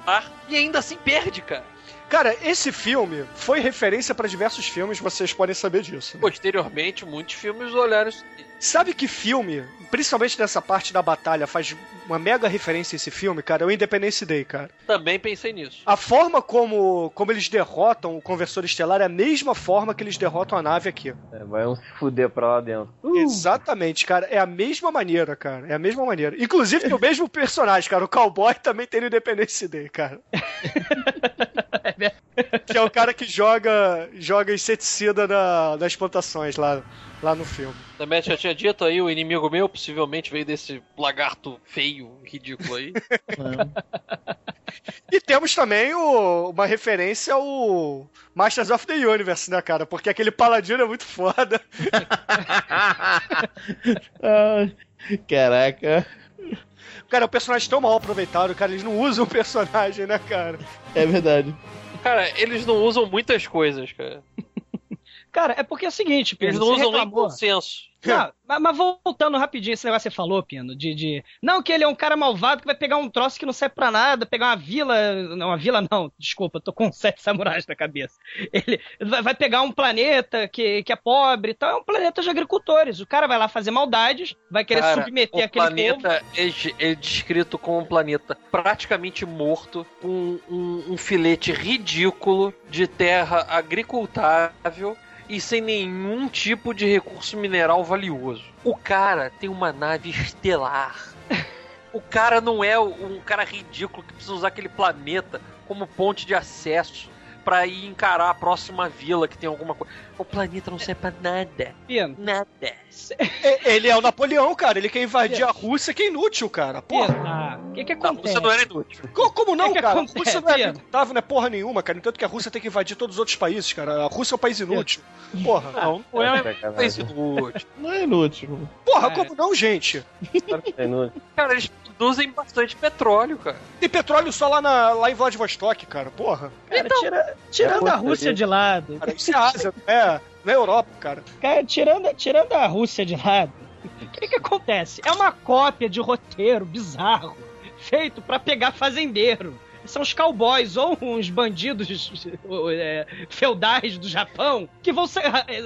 e ainda assim perde, cara. Cara, esse filme foi referência pra diversos filmes, vocês podem saber disso. Posteriormente, muitos filmes olharam isso. Sabe que filme, principalmente nessa parte da batalha, faz uma mega referência a esse filme, cara? É o Independence Day, cara. Também pensei nisso. A forma como, como eles derrotam o conversor estelar é a mesma forma que eles derrotam a nave aqui. É, vai um se fuder pra lá dentro. Exatamente, cara. É a mesma maneira, cara. É a mesma maneira. Inclusive tem o mesmo personagem, cara. O cowboy também tem no Independence Day, cara. que é o cara que joga, joga inseticida na, nas plantações lá, lá no filme. Também já tinha dito aí, o inimigo meu possivelmente veio desse lagarto feio, ridículo aí. E temos também o- uma referência ao Masters of the Universe, né, cara? Porque aquele paladino é muito foda. Ah, caraca. Cara, é um personagem tão mal aproveitado, cara. Eles não usam o personagem, né, cara? É verdade. Cara, eles não usam muitas coisas, cara. Cara, é porque é o seguinte, Pino, Eles não usam nem consenso. Não, mas, mas voltando rapidinho esse negócio que você falou, Pino, de, de. Não, que ele é um cara malvado que vai pegar um troço que não serve pra nada, pegar uma vila. Não, uma vila não, desculpa, tô com sete samurais na cabeça. Ele vai, vai pegar um planeta que, que é pobre e tal, é um planeta de agricultores. O cara vai lá fazer maldades, vai querer Cara, submeter o aquele povo. planeta é, é descrito como um planeta praticamente morto, com um, um filete ridículo de terra agricultável e sem nenhum tipo de recurso mineral valioso. O cara tem uma nave estelar. O cara não é um cara ridículo que precisa usar aquele planeta como ponte de acesso pra ir encarar a próxima vila que tem alguma coisa. O planeta não serve pra nada. Pino, Nada. É, Ele é o Napoleão, cara. Ele quer invadir a Rússia, que é inútil, cara. Porra. O que que Não, acontece? você não era inútil. Co- Como não, que que cara? A acontece, Rússia não é agricultável, não é porra nenhuma, cara. Entanto que a Rússia tem que invadir todos os outros países, cara. A Rússia é um país inútil. Porra. Não, não é fez inútil. Não é inútil. Porra, É. como não, gente? É inútil. Cara, eles produzem bastante petróleo, cara. Tem petróleo só lá, na, lá em Vladivostok, cara. Porra. Cara, tira- tirando É a Rússia de lado, Cara, isso é Ásia, não é, é Europa, cara. Cara, tirando, tirando a Rússia de lado, o que que acontece? É uma cópia de roteiro bizarro, feito pra pegar fazendeiro. São os cowboys ou uns bandidos é, feudais do Japão que vão sa- é,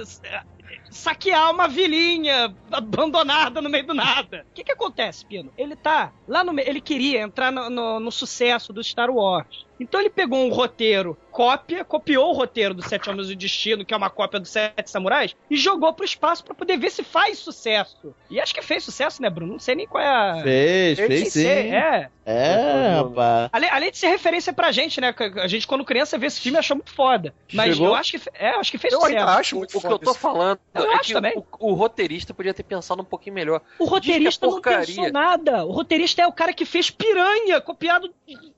saquear uma vilinha abandonada no meio do nada. O que que acontece, Pino? Ele tá lá no ele queria entrar no, no- no sucesso do Star Wars. Então ele pegou um roteiro cópia, copiou o roteiro do Sete Homens do Destino, que é uma cópia do Sete Samurais, e jogou pro espaço pra poder ver se faz sucesso. E acho que fez sucesso, né, Bruno? Não sei nem qual é a. Fez, Nem fez sim. sei, É. É, rapaz. Além, além de ser referência pra gente, né? A gente, quando criança, vê esse filme e achou muito foda. Mas Chegou? eu acho que, é, eu acho que fez Eu sucesso. ainda acho O, muito o que foda eu tô falando Eu é acho que também. o, o roteirista podia ter pensado um pouquinho melhor. O roteirista não pensou nada. O roteirista é o cara que fez Piranha, copiado.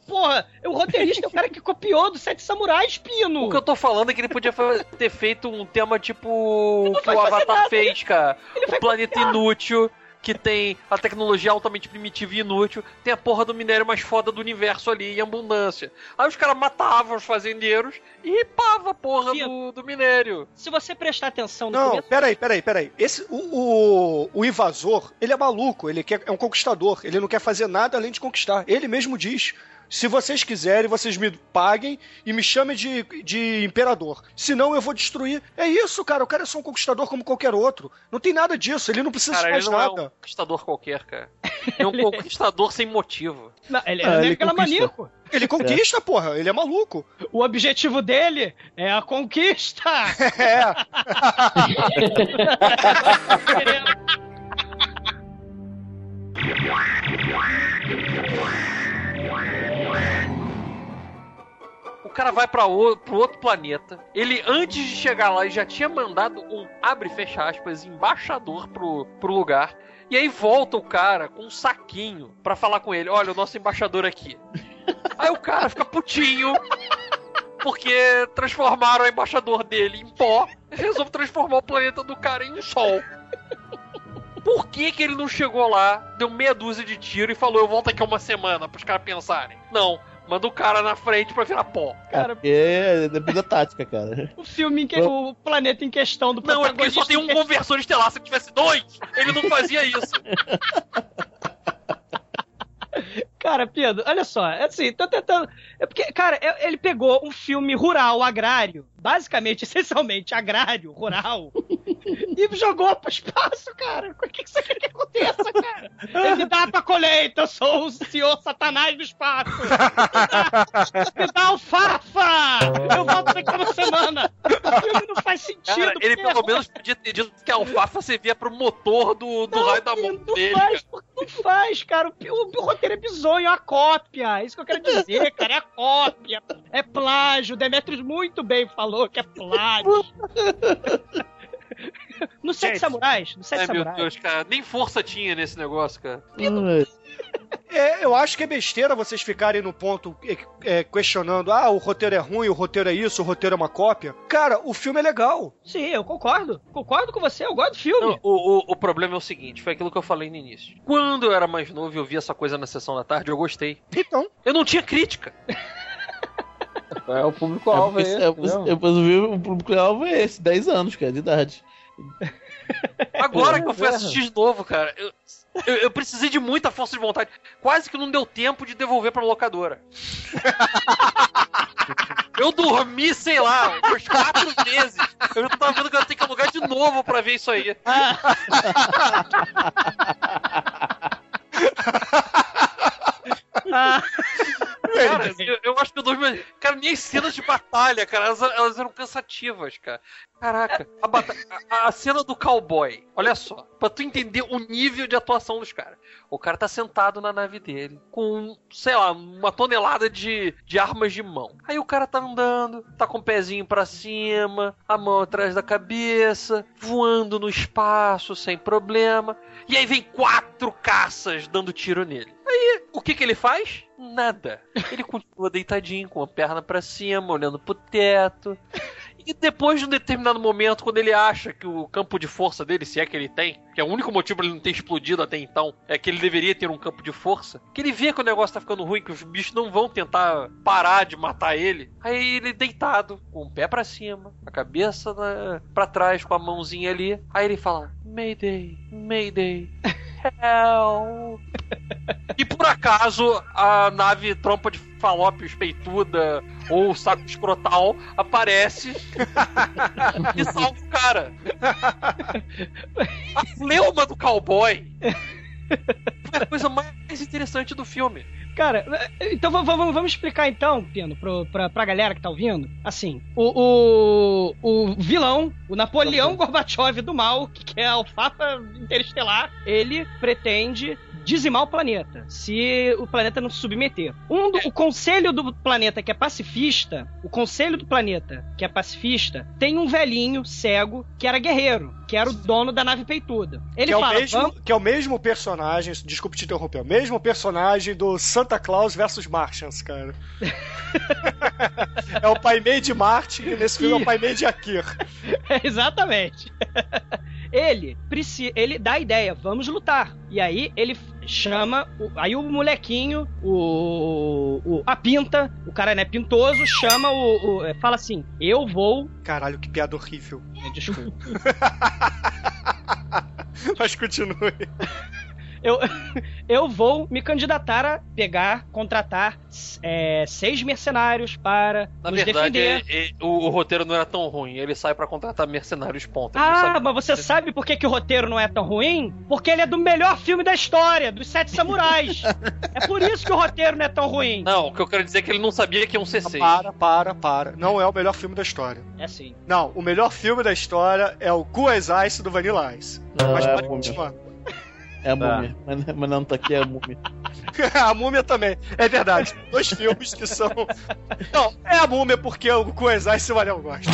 Porra, o roteirista é o cara que copiou do Sete Samurais, Pino. O que eu tô falando é que ele podia ter feito um tema tipo o que o Avatar nada, fez, cara. ele O planeta copiar. inútil, que tem a tecnologia altamente primitiva e inútil, tem a porra do minério mais foda do universo ali em abundância. Aí os caras matavam os fazendeiros e ripavam a porra do, do minério. Se você prestar atenção no Não, começo. peraí, peraí, peraí. Esse, o, o, o invasor, ele é maluco, ele quer, é um conquistador, ele não quer fazer nada além de conquistar. Ele mesmo diz. Se vocês quiserem, vocês me paguem e me chamem de, de imperador. Senão eu vou destruir. É isso, cara. O cara é só um conquistador como qualquer outro. Não tem nada disso. Ele não precisa Cara, de mais ele não é nada. um conquistador qualquer, cara. É um conquistador sem motivo. Não, ele Ah, é ele megalomaníaco. conquista. Ele conquista, porra. Ele é maluco. O objetivo dele é a conquista. É. O cara vai pra o, pro outro planeta. Ele, antes de chegar lá, já tinha mandado um abre fecha aspas, embaixador pro, pro lugar. E aí volta o cara com um saquinho pra falar com ele: Olha, o nosso embaixador aqui. aí o cara fica putinho. Porque transformaram o embaixador dele em pó e resolve transformar o planeta do cara em um sol. Por que, que ele não chegou lá, deu meia dúzia de tiro e falou: Eu volto aqui uma semana pros caras pensarem? Não, manda o cara na frente pra virar pó. Cara, depende da tática, cara. o filme em que. O planeta em questão do Não, é porque só tem um conversor estelar. Se tivesse dois, ele não fazia isso. Cara, Pedro, olha só, é assim, tô tentando. É porque, cara, é- ele pegou um filme rural, agrário, basicamente, essencialmente agrário, rural, e jogou pro espaço, cara. O que que você quer que aconteça, cara? Ele me dá pra colheita, eu sou o senhor satanás do espaço. Me dá alfafa! Eu volto daqui a uma semana. O filme não faz sentido. Cara, ele pelo menos podia ter dito que a alfafa servia pro motor do, do Não, raio da mão não dele. faz, cara. não faz, cara. O, o- o roteiro é bizonho, é uma cópia. É isso que eu quero dizer, cara. É a cópia. É plágio. Demetrius muito bem falou que é plágio. No Sete Gente. Samurais, no Sete Ai, meu Samurais. Deus, cara. Nem força tinha nesse negócio, cara. É, eu acho que é besteira vocês ficarem no ponto é, é, questionando: ah, o roteiro é ruim, o roteiro é isso, o roteiro é uma cópia. Cara, o filme é legal. Sim, eu concordo. Concordo com você, eu gosto do filme. Não, o, o, o problema é o seguinte, foi aquilo que eu falei no início. Quando eu era mais novo e eu vi essa coisa na sessão da tarde, eu gostei. Então, Eu não tinha crítica. É o público-alvo é, esse, esse. é, mesmo. eu vi o público-alvo é esse, 10 anos, cara, de idade. Agora que eu fui assistir de novo, cara, eu, eu, eu precisei de muita força de vontade. Quase que não deu tempo de devolver pra locadora. Eu dormi, sei lá, uns quatro meses. Eu já tava vendo que eu ia ter que alugar de novo pra ver isso aí. Cara, eu, eu acho que eu dormi. Cara, nem as cenas de batalha, cara, elas, elas eram cansativas, cara. Caraca, a, bata- a- a cena do cowboy, olha só, pra tu entender o nível de atuação dos caras. O cara tá sentado na nave dele, com, sei lá, uma tonelada de, de armas de mão. Aí o cara tá andando, tá com o pezinho pra cima, a mão atrás da cabeça, voando no espaço sem problema. E aí vem quatro caças dando tiro nele. Aí, o que que ele faz? Nada. Ele continua deitadinho, com a perna pra cima, olhando pro teto. E depois de um determinado momento, quando ele acha que o campo de força dele, se é que ele tem, que é o único motivo ele não ter explodido até então, é que ele deveria ter um campo de força, que ele vê que o negócio tá ficando ruim, que os bichos não vão tentar parar de matar ele. Aí ele deitado, com o pé pra cima, a cabeça na, pra trás, com a mãozinha ali. Aí ele fala: Mayday, Mayday. E por acaso a nave trompa de falópios peituda ou saco escrotal aparece e salva o cara. A fleuma do cowboy foi a coisa mais interessante do filme. Cara, então v- v- vamos explicar então, Pino, pro, pra, pra galera que tá ouvindo. Assim, o, o, o vilão, o Napoleão Gorbachev do mal, que é o Papa Interestelar, ele pretende dizimar o planeta, se o planeta não se submeter. Um do- o conselho do planeta que é pacifista, o conselho do planeta que é pacifista, tem um velhinho cego que era guerreiro, que era o dono da nave peituda. Ele que, é o fala, mesmo, "Vamos- que é o mesmo personagem, desculpe te interromper, o mesmo personagem do Santa Claus versus Martians, cara. é o Pai Mei de Martin e nesse filme é o Pai Mei de Akir. Exatamente. ele ele dá a ideia, vamos lutar. E aí ele chama, aí o molequinho, o, o- a pinta, o cara né pintoso, chama o, o- é, fala assim: "Eu vou, Caralho, que piada horrível. é, desculpa. Mas continue. Eu, eu vou me candidatar a pegar, contratar é, seis mercenários para Na nos verdade, defender. é- é- o, o roteiro não era tão ruim. Ele sai pra contratar mercenários. Ele não Ah, mas você sabe por que, que o roteiro não é tão ruim? Porque ele é do melhor filme da história, dos Sete Samurais. é por isso que o roteiro não é tão ruim. Não, o que eu quero dizer é que ele não sabia que iam ser seis. Para, para, para. Não é o melhor filme da história. É sim. Não, o melhor filme da história é o as Ice do Vanilla Ice. Não, Mas é pode continuar. É a Tá. múmia. Mas, mas não tá aqui, é a múmia. a múmia também. É verdade. Dois filmes que são. Não, é a múmia porque o Cool as Ice o Anel gosta.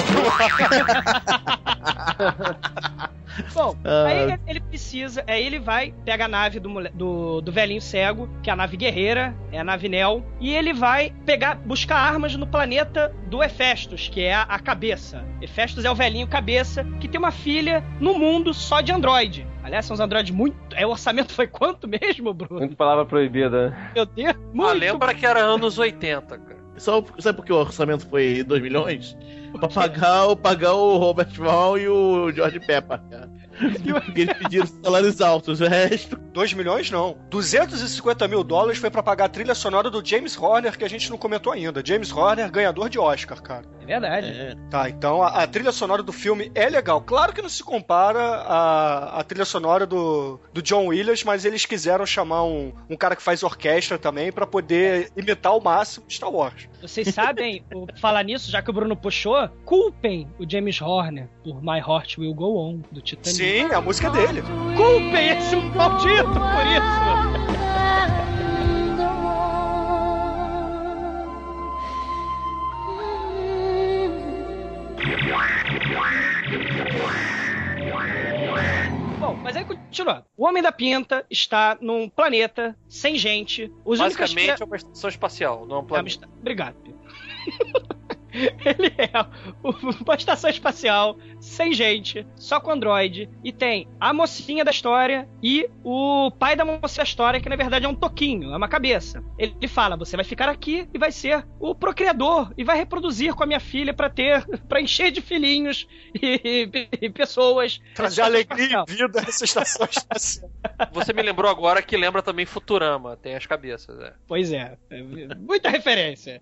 Bom, Ah. aí ele, ele precisa, aí ele vai, pega a nave do, do, do velhinho cego, que é a nave guerreira, é a nave Nel, e ele vai pegar, buscar armas no planeta do Hefestos, que é a, a cabeça. Hefestos é o velhinho cabeça, que tem uma filha no mundo só de androide. Aliás, são os androides muito. É, o orçamento foi quanto mesmo, Bruno? Muita palavra proibida. Meu Deus, Ah, muito. lembra que era anos 80, cara. Só, sabe por que o orçamento foi 2 milhões? Pra pagar, o- pagar o Robert Val e o George Pepper, cara. Porque eles pediram salários altos. O resto. 2 milhões não. 250 mil dólares foi pra pagar a trilha sonora do James Horner, que a gente não comentou ainda. James Horner, ganhador de Oscar, cara. É verdade. É. Tá, então a, a trilha sonora do filme é legal. Claro que não se compara à, à trilha sonora do, do John Williams, mas eles quiseram chamar um, um cara que faz orquestra também pra poder imitar ao máximo Star Wars. Vocês sabem, falar nisso, já que o Bruno puxou, culpem o James Horner por My Heart Will Go On, do Titanic. Sim, a música é dele. Culpem esse maldito por isso! Bom, mas aí continua. O Homem da Pinta está num planeta sem gente. Os únicos Basicamente é uma estação espacial, não é um planeta. Obrigado. Ele é uma estação espacial, sem gente, só com android, e tem a mocinha da história e o pai da mocinha da história, que na verdade é um toquinho, é uma cabeça. Ele fala: você vai ficar aqui e vai ser o procriador e vai reproduzir com a minha filha para ter, para encher de filhinhos e, e, e pessoas. Trazer alegria e vida nessa estação espacial. Você me lembrou agora que lembra também Futurama, tem as cabeças, é. Pois é, é muita referência.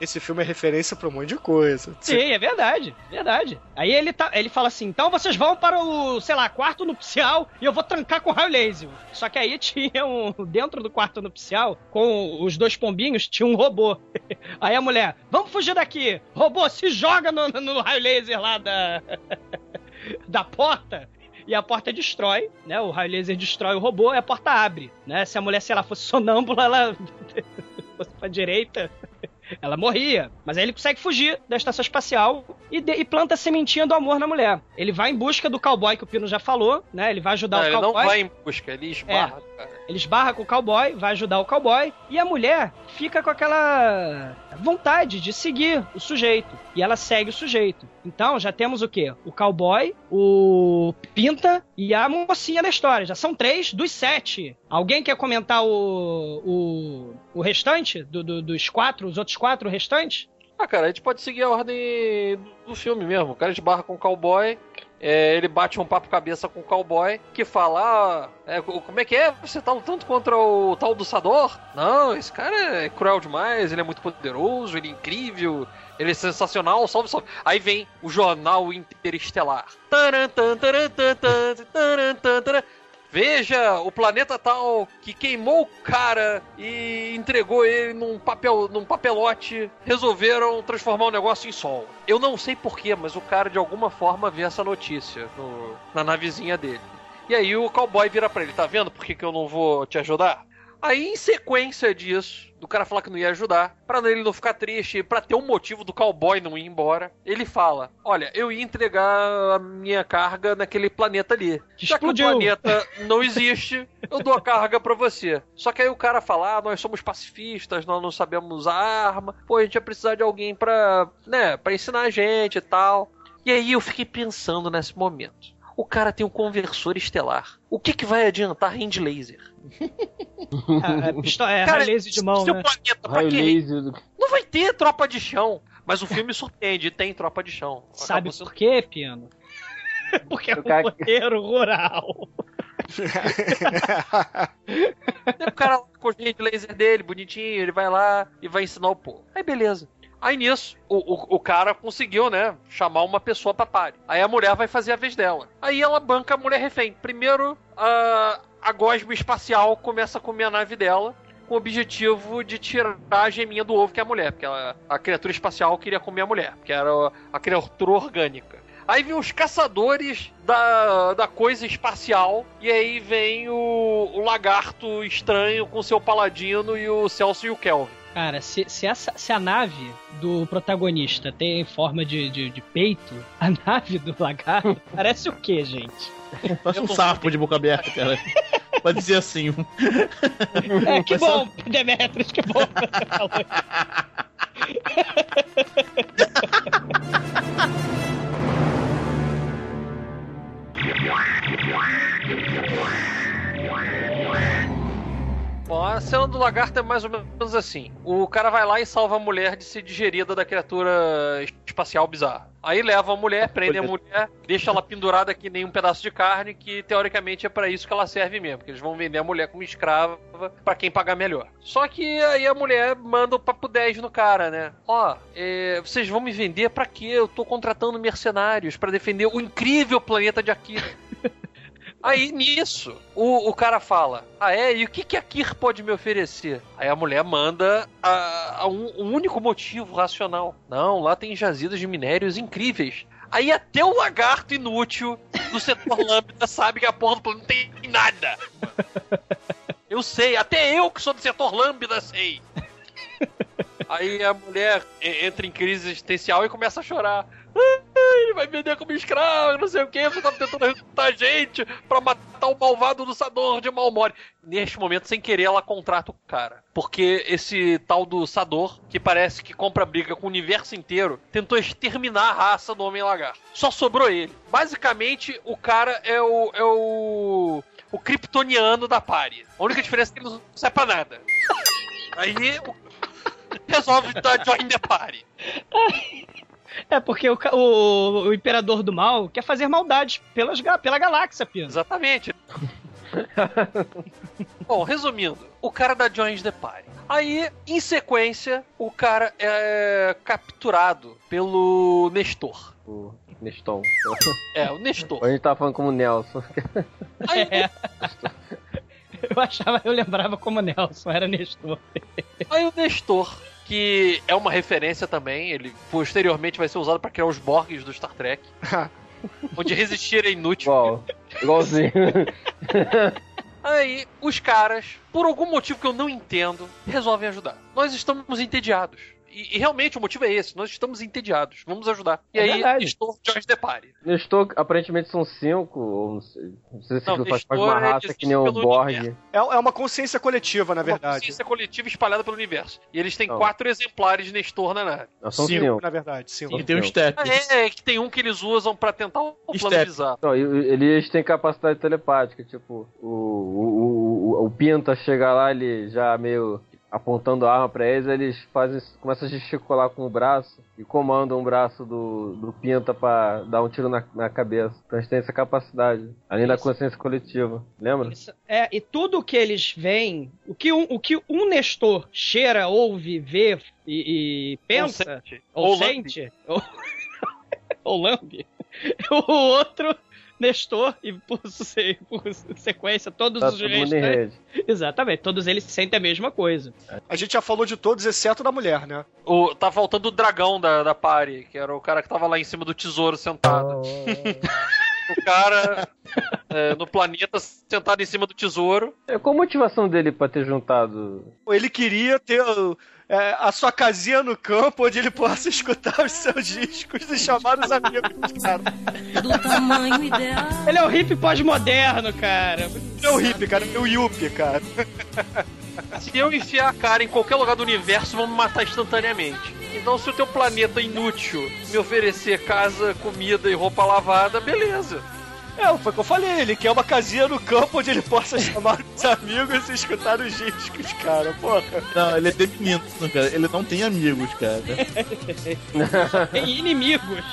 Esse filme é referência pra um monte de coisa. Sim, é verdade, verdade. Aí ele, tá, ele fala assim: então vocês vão para o, sei lá, quarto nupcial e eu vou trancar com raio laser. Só que aí tinha um. Dentro do quarto nupcial, com os dois pombinhos, tinha um robô. Aí a mulher, vamos fugir daqui! Robô, se joga no, no raio laser lá da. da porta e a porta destrói, né? O raio laser destrói o robô e a porta abre, né? Se a mulher, sei lá, fosse sonâmbula, ela fosse pra direita, ela morria. Mas aí ele consegue fugir da estação espacial e, de, e, planta a sementinha do amor na mulher. Ele vai em busca do cowboy que o Pino já falou, né? Ele vai ajudar não, o cowboy. Ele não vai em busca, ele esbarra, é, cara. Ele esbarra com o cowboy, vai ajudar o cowboy, e a mulher fica com aquela vontade de seguir o sujeito. E ela segue o sujeito. Então já temos o quê? O cowboy, o Pinta e a mocinha da história. Já são três dos sete. Alguém quer comentar o, o, o restante do, do, dos quatro, os outros quatro restantes? Ah, cara, a gente pode seguir a ordem do filme mesmo. O cara esbarra com o cowboy, é, ele bate um papo cabeça com o cowboy que fala: ah, é, como é que é? Você tá lutando contra o tal do Sador? Não, esse cara é cruel demais, ele é muito poderoso, ele é incrível, ele é sensacional, salve, salve. Aí vem o jornal interestelar. Taran, taran, taran, Veja, o planeta tal que queimou o cara e entregou ele num papel, num papelote, resolveram transformar o negócio em sol. Eu não sei porquê, mas o cara de alguma forma vê essa notícia no, na navezinha dele. E aí o cowboy vira para ele, tá vendo por que, que eu não vou te ajudar? Aí, em sequência disso, do cara falar que não ia ajudar, para ele não ficar triste, para ter um motivo do cowboy não ir embora, ele fala: Olha, eu ia entregar a minha carga naquele planeta ali. Que Já explodiu. que o planeta não existe, eu dou a carga para você. Só que aí o cara fala: ah, nós somos pacifistas, nós não sabemos usar arma, pô, a gente ia precisar de alguém pra, né, pra ensinar a gente e tal. E aí eu fiquei pensando nesse momento. O cara tem um conversor estelar. O que, que vai adiantar hand laser? É, é cara, laser de mão, né? planeta, pra quê? Não vai ter tropa de chão. Mas o filme surpreende, tem tropa de chão. Sabe Acabou por quê, Piano? Porque é um cara... roteiro rural. o cara com o de laser dele, bonitinho, ele vai lá e vai ensinar o povo. Aí beleza. Aí nisso, o, o, o, cara conseguiu, né, chamar uma pessoa pra pare. Aí a mulher vai fazer a vez dela. Aí ela banca a mulher refém. Primeiro, a, a gosma espacial começa a comer a nave dela com o objetivo de tirar a geminha do ovo que é a mulher, porque ela, a criatura espacial queria comer a mulher, porque era a criatura orgânica. Aí vem os caçadores da, da coisa espacial. E aí vem o, o lagarto estranho com seu paladino e o Celso e o Kelvin. Cara, se, se, essa, se a nave do protagonista tem forma de, de, de peito, a nave do lagarto parece o quê, gente? Parece um sapo de boca aberta, cara. Pode dizer assim. É, que bom, Demetrius, que bom. Bom, a cena do lagarto é mais ou menos assim. O cara vai lá e salva a mulher de ser digerida da criatura espacial bizarra. Aí leva a mulher, prende a mulher, deixa ela pendurada que nem um pedaço de carne, que teoricamente é para isso que ela serve mesmo, porque eles vão vender a mulher como escrava para quem pagar melhor. Só que aí a mulher manda o papo 10 no cara, né? Ó, é, vocês vão me vender para quê? Eu tô contratando mercenários para defender o incrível planeta de Akira. Aí nisso, o, o cara fala: Ah, é? E o que, que a Kir pode me oferecer? Aí a mulher manda a, a um, um único motivo racional: Não, lá tem jazidas de minérios incríveis. Aí até o lagarto inútil do setor lambda sabe que a porra do planeta não tem nada. Eu sei, até eu que sou do setor lambda sei. Aí a mulher entra em crise existencial e começa a chorar. Ele vai vender como escravo, não sei o que, você tava tentando recrutar a gente pra matar o malvado do Sador de Malmore. Neste momento, sem querer, ela contrata o cara. Porque esse tal do Sador, que parece que compra briga com o universo inteiro, tentou exterminar a raça do Homem-Lagarto. Só sobrou ele. Basicamente, o cara é o. é o. o kryptoniano da pare. A única diferença é que ele não serve pra nada. Aí o... resolve dar join the party. É porque o, o, o Imperador do Mal quer fazer maldades pelas, pela galáxia, Pino. Exatamente. Bom, resumindo, o cara da Joins the Party. Aí, em sequência, o cara é capturado pelo Nestor. O Neston. É, o Nestor. A gente tava falando como Nelson. Aí, É. Eu achava, eu lembrava como Nelson, era Nestor. aí o Nestor, que é uma referência também, ele posteriormente vai ser usado pra criar os Borgs do Star Trek. onde resistir é inútil. Igual. Igualzinho. Aí, os caras, por algum motivo que eu não entendo, resolvem ajudar. Nós estamos entediados. E, e realmente o motivo é esse, nós estamos entediados. Vamos ajudar. E É aí, verdade. estou Joyce Depare. Nestor, aparentemente são cinco, ou não sei, não sei se Não, faz parte de uma é raça que nem o Borg. É, é uma consciência coletiva, na Uma verdade. consciência coletiva espalhada pelo universo. E eles têm Não. quatro exemplares de Nestor na nave. Não, são cinco, cinco. na verdade, cinco. E tem um Então. step. Ah, é, é que tem um que eles usam pra tentar o plano Step. bizarro. Não, e- e- eles têm capacidade telepática, tipo, o, o, o, o, o Pinta chega lá, ele já meio apontando a arma pra eles, eles fazem, começam a gesticular com o braço e comandam o braço do, do Pinta pra dar um tiro na, na cabeça. Então eles têm essa capacidade, além da consciência coletiva. Lembra? Isso- É, e tudo que eles veem, o que um, o que um Nestor cheira, ouve, vê e, e pensa, ou, Ou sente, ou, ou lambe, o outro Nestor, e por, se- por sequência, todos Tá os todo rede. Exatamente, todos eles sentem a mesma coisa. A gente já falou de todos, exceto da mulher, né? O, tá faltando o dragão da, da party, que era o cara que tava lá em cima do tesouro sentado. O cara é, no planeta sentado em cima do tesouro. É, Qual a motivação dele pra ter juntado? Ele queria ter é, a sua casinha no campo onde ele possa escutar os seus discos e chamar os amigos, cara. do tamanho ideal. Ele é o hippie pós-moderno, cara. Meu hippie, cara, meu yuppie, cara. Se eu enfiar a cara em qualquer lugar do universo, vão me matar instantaneamente. Então, se o teu planeta inútil me oferecer casa, comida e roupa lavada, beleza. É, foi o que eu falei, ele quer uma casinha no campo onde ele possa chamar os amigos e escutar os discos, cara, porra. Não, ele é definito, cara. Ele não tem amigos, cara. Tem inimigos.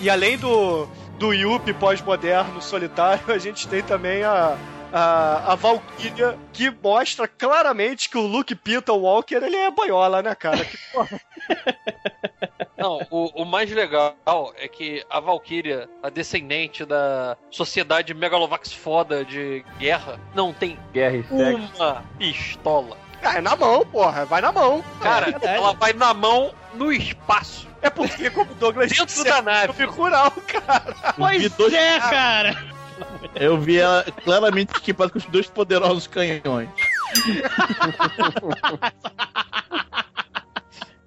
E além do, do Yuppie pós-moderno solitário, a gente tem também a, a, a Valkyria, que mostra claramente que o Luke Peter Walker, ele é boiola, né, cara? Que, porra, Não, o, o mais legal é que a Valkyria, a descendente da sociedade megalovax foda de guerra, não tem Guerra uma pistola. ah, é na mão, porra, vai na mão. Cara, É ela vai na mão no espaço. É porque, como o Douglas Dentro disse, da é nave. filme rural, cara. Pois é, cara. Eu vi ela claramente equipada com os dois poderosos canhões.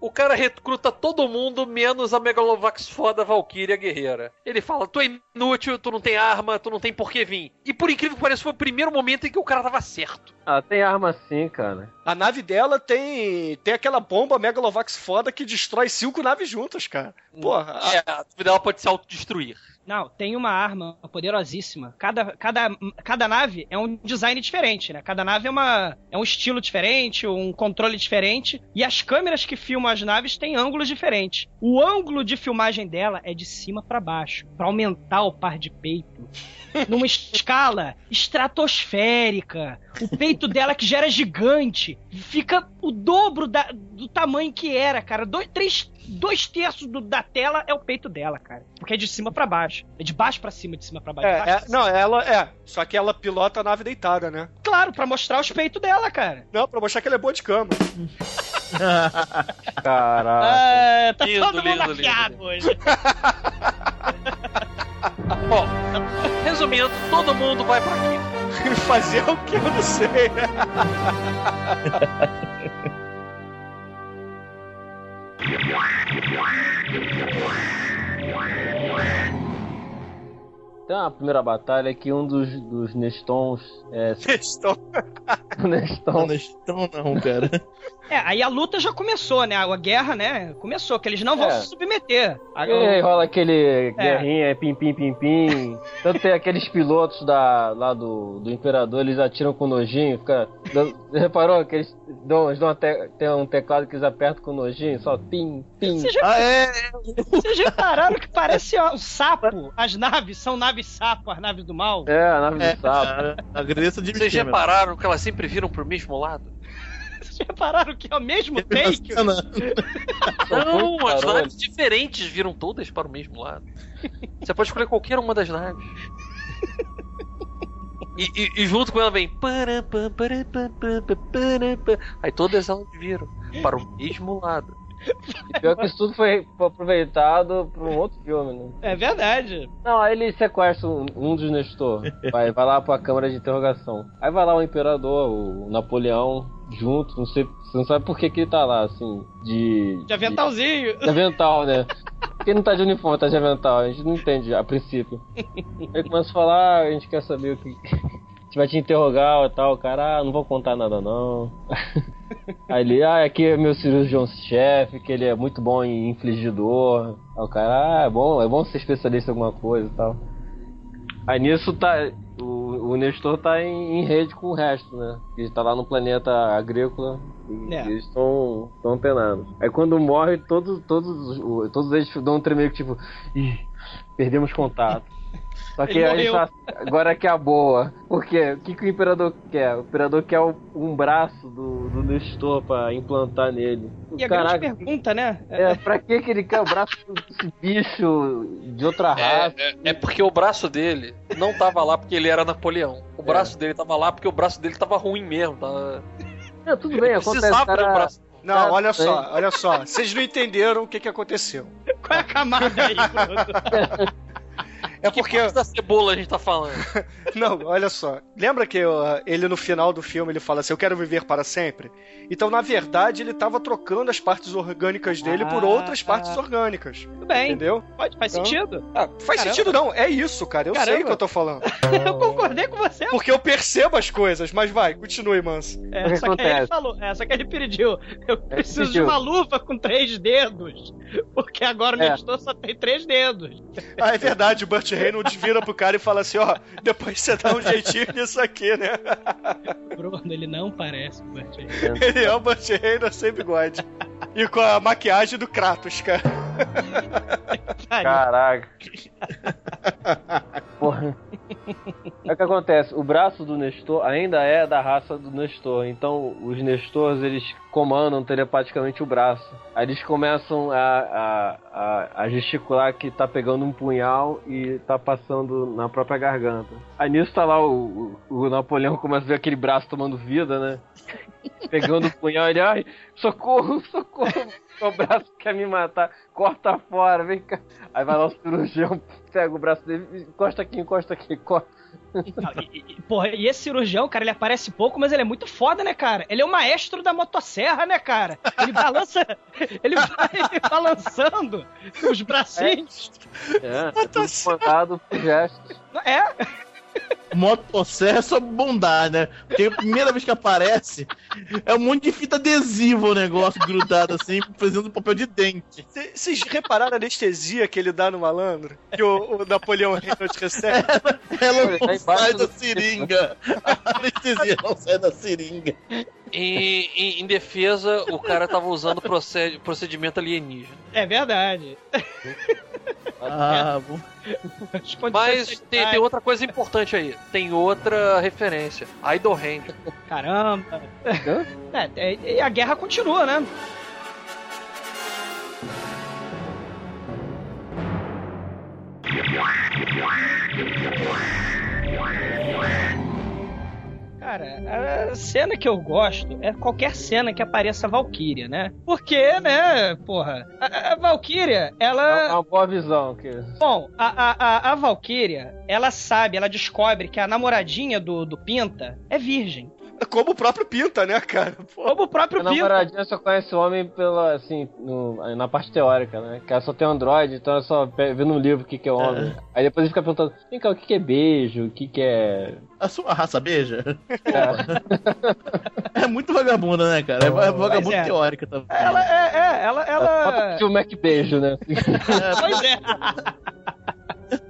O cara recruta todo mundo, menos a Megalovax foda Valkyria guerreira. Ele fala: Tu é inútil, tu não tem arma, tu não tem por que vir. E por incrível que pareça, foi o primeiro momento em que o cara tava certo. Ah, tem arma sim, cara. A nave dela tem, tem aquela bomba Megalovax foda que destrói cinco naves juntas, cara. Porra, a- É, a nave dela pode se autodestruir. Não, tem uma arma poderosíssima. Cada, cada, cada nave é um design diferente, né? Cada nave é, uma, é um estilo diferente, um controle diferente. E as câmeras que filmam as naves têm ângulos diferentes. O ângulo de filmagem dela é de cima pra baixo, pra aumentar o par de peito. Numa escala estratosférica. O peito dela, que já era gigante, fica o dobro da- do tamanho que era, cara. Dois, três, dois terços do- da tela é o peito dela, cara. Porque é de cima pra baixo. É de baixo pra cima, de cima pra baixo. é, baixo é, pra cima. não, ela é. Só que ela pilota a nave deitada, né? Claro, pra mostrar os peitos dela, cara. Não, pra mostrar que ela é boa de cama. Caraca. Ah, tá lindo, todo mundo lindo, hoje. Bom, resumindo, todo mundo vai pra aqui. Fazer o que eu não sei. Uma primeira batalha que um dos, dos Nestons. É, Neston. Neston. Não, Neston não, cara. É, aí a luta já começou, né? A guerra, né? Começou, que eles não vão É. se submeter. A- E aí rola aquele guerrinha, pim, pim, pim, pim. Tanto tem aqueles pilotos da, lá do, do Imperador, eles atiram com nojinho, fica. Reparou que eles dão, eles dão até, tem um teclado que eles apertam com nojinho, só pim, pim. Vocês já, Ah, é? vocês já repararam que parece ó, um sapo? As naves são naves sapo, as naves do mal. É, a nave É, do sapo. a- Agradeço de Vocês repararam que elas sempre viram pro mesmo lado? Repararam que é o mesmo take? Não, as naves diferentes viram todas para o mesmo lado. Você pode escolher qualquer uma das naves. E, e- e junto com ela vem. Aí todas elas viram para o mesmo lado. E pior que isso tudo foi aproveitado pra um outro filme, né? É verdade. Não, aí ele sequestra um, um dos Nestor. Vai, vai lá pra câmara de interrogação. Aí vai lá o Imperador, o Napoleão, junto. Não sei, você não sabe por que, que ele tá lá, assim, de. De aventalzinho. De avental, né? Porque ele não tá de uniforme, tá de avental. A gente não entende a princípio. Aí começa a falar, "Ah, a gente quer saber o que. Gente vai te interrogar e tal. O cara, ah, não vou contar nada não. Aí ele, ah, aqui é meu cirurgião-chefe, que ele é muito bom em infligir dor. Aí o cara, ah, é bom, é bom ser especialista em alguma coisa e tal. Aí nisso tá. O, o Nestor tá em, em rede com o resto, né? Ele tá lá no planeta agrícola e É. eles estão penados. Aí quando morre, todos, todos, os- todos eles dão um tremendo tipo. Ih, perdemos contato. Só que Ele aí tá, agora que é a boa. Por quê? O que, que o Imperador quer? O Imperador quer um braço do, do Nestor pra implantar nele. E a Caraca, grande pergunta, né? é, pra que, que ele quer o braço desse bicho de outra raça? É, é, é porque o braço dele não tava lá porque ele era Napoleão. O braço dele tava lá porque o braço dele tava ruim mesmo. Tava... É, tudo bem, acontece. Cara, braço. Não, Cara, olha só, olha só. Vocês não entenderam o que, que aconteceu. Qual é a camada aí? É Que porque. parte da cebola a gente tá falando? Não, olha só. Lembra que ó, ele no final do filme ele fala assim: Eu quero viver para sempre? Então, na verdade, ele tava trocando as partes orgânicas dele por Ah, outras partes ah. orgânicas. Tudo bem, Entendeu? pode, faz Então- sentido. Ah, faz Caramba. sentido não, é isso, cara. Eu sei Caramba. o que eu tô falando. Eu concordei com você. Porque eu percebo as coisas, mas vai, continue, Manso. É, O que só que aí ele acontece? falou, é, só que ele pediu. Eu preciso de pediu. uma luva com três dedos. Porque agora o É. Só tem três dedos. Ah, é verdade, o Burt Reynolds vira pro cara e fala assim: Ó, depois você dá um jeitinho nisso aqui, né? Bruno, ele não parece o Burt Reynolds. Ele é o Burt Reynolds sem bigode. E com a maquiagem do Kratos, cara. Caraca. Porra. É o que acontece, o braço do Nestor ainda é da raça do Nestor, então os Nestors eles comandam telepaticamente o braço. Aí eles começam a, a, a, a gesticular que tá pegando um punhal e tá passando na própria garganta. Aí nisso tá lá o, o, o Napoleão começa a ver aquele braço tomando vida, né? Pegando o punhal, ele, ai, socorro, socorro, meu braço quer me matar, corta fora, vem cá. Aí vai lá o cirurgião, pega o braço dele, encosta aqui, encosta aqui, corta. Não, e, e- porra, e esse cirurgião, cara, ele aparece pouco, mas ele é muito foda, né, cara? Ele é o maestro da motosserra, né, cara? Ele balança. ele vai balançando os bracinhos. É, é tudo mandado por gestos. É, Motosserra é só bondade, né? Porque a primeira vez que aparece é um monte de fita adesiva o negócio grudado assim, fazendo papel de dente. Vocês repararam a anestesia que ele dá no malandro? Que o, o Napoleão Reynolds recebe? Ela Tá não embaixo sai da seringa. A anestesia não sai da seringa. Em, em- em defesa, o cara tava usando proced- procedimento alienígena. é verdade. Ah, bom. Mas tem, tem outra coisa importante aí. Tem outra referência. Idle Hand. Caramba. É, é, e a guerra continua, né? Cara, a cena que eu gosto é qualquer cena que apareça a Valkyria, né? Porque, né, porra, a, a Valkyria, É ela. uma boa visão. Que... Bom, a, a, a, a Valkyria, ela sabe, ela descobre que a namoradinha do, do Pinta é virgem. Como o próprio Pinta, né, cara? Pô. Como o próprio A Pinta. namoradinha só conhece o homem pela, assim, no- na parte teórica, né? Que ela só tem Android, então ela só pe- vê no livro o que, que é homem. Aí depois ele fica perguntando, vem cá, o que, que é beijo, o que, que é. A sua raça beija? É, É muito vagabunda, né, cara? É va- vagabunda é. teórica também. Ela é, é, ela, ela. o Mac beijo, né? Pois é.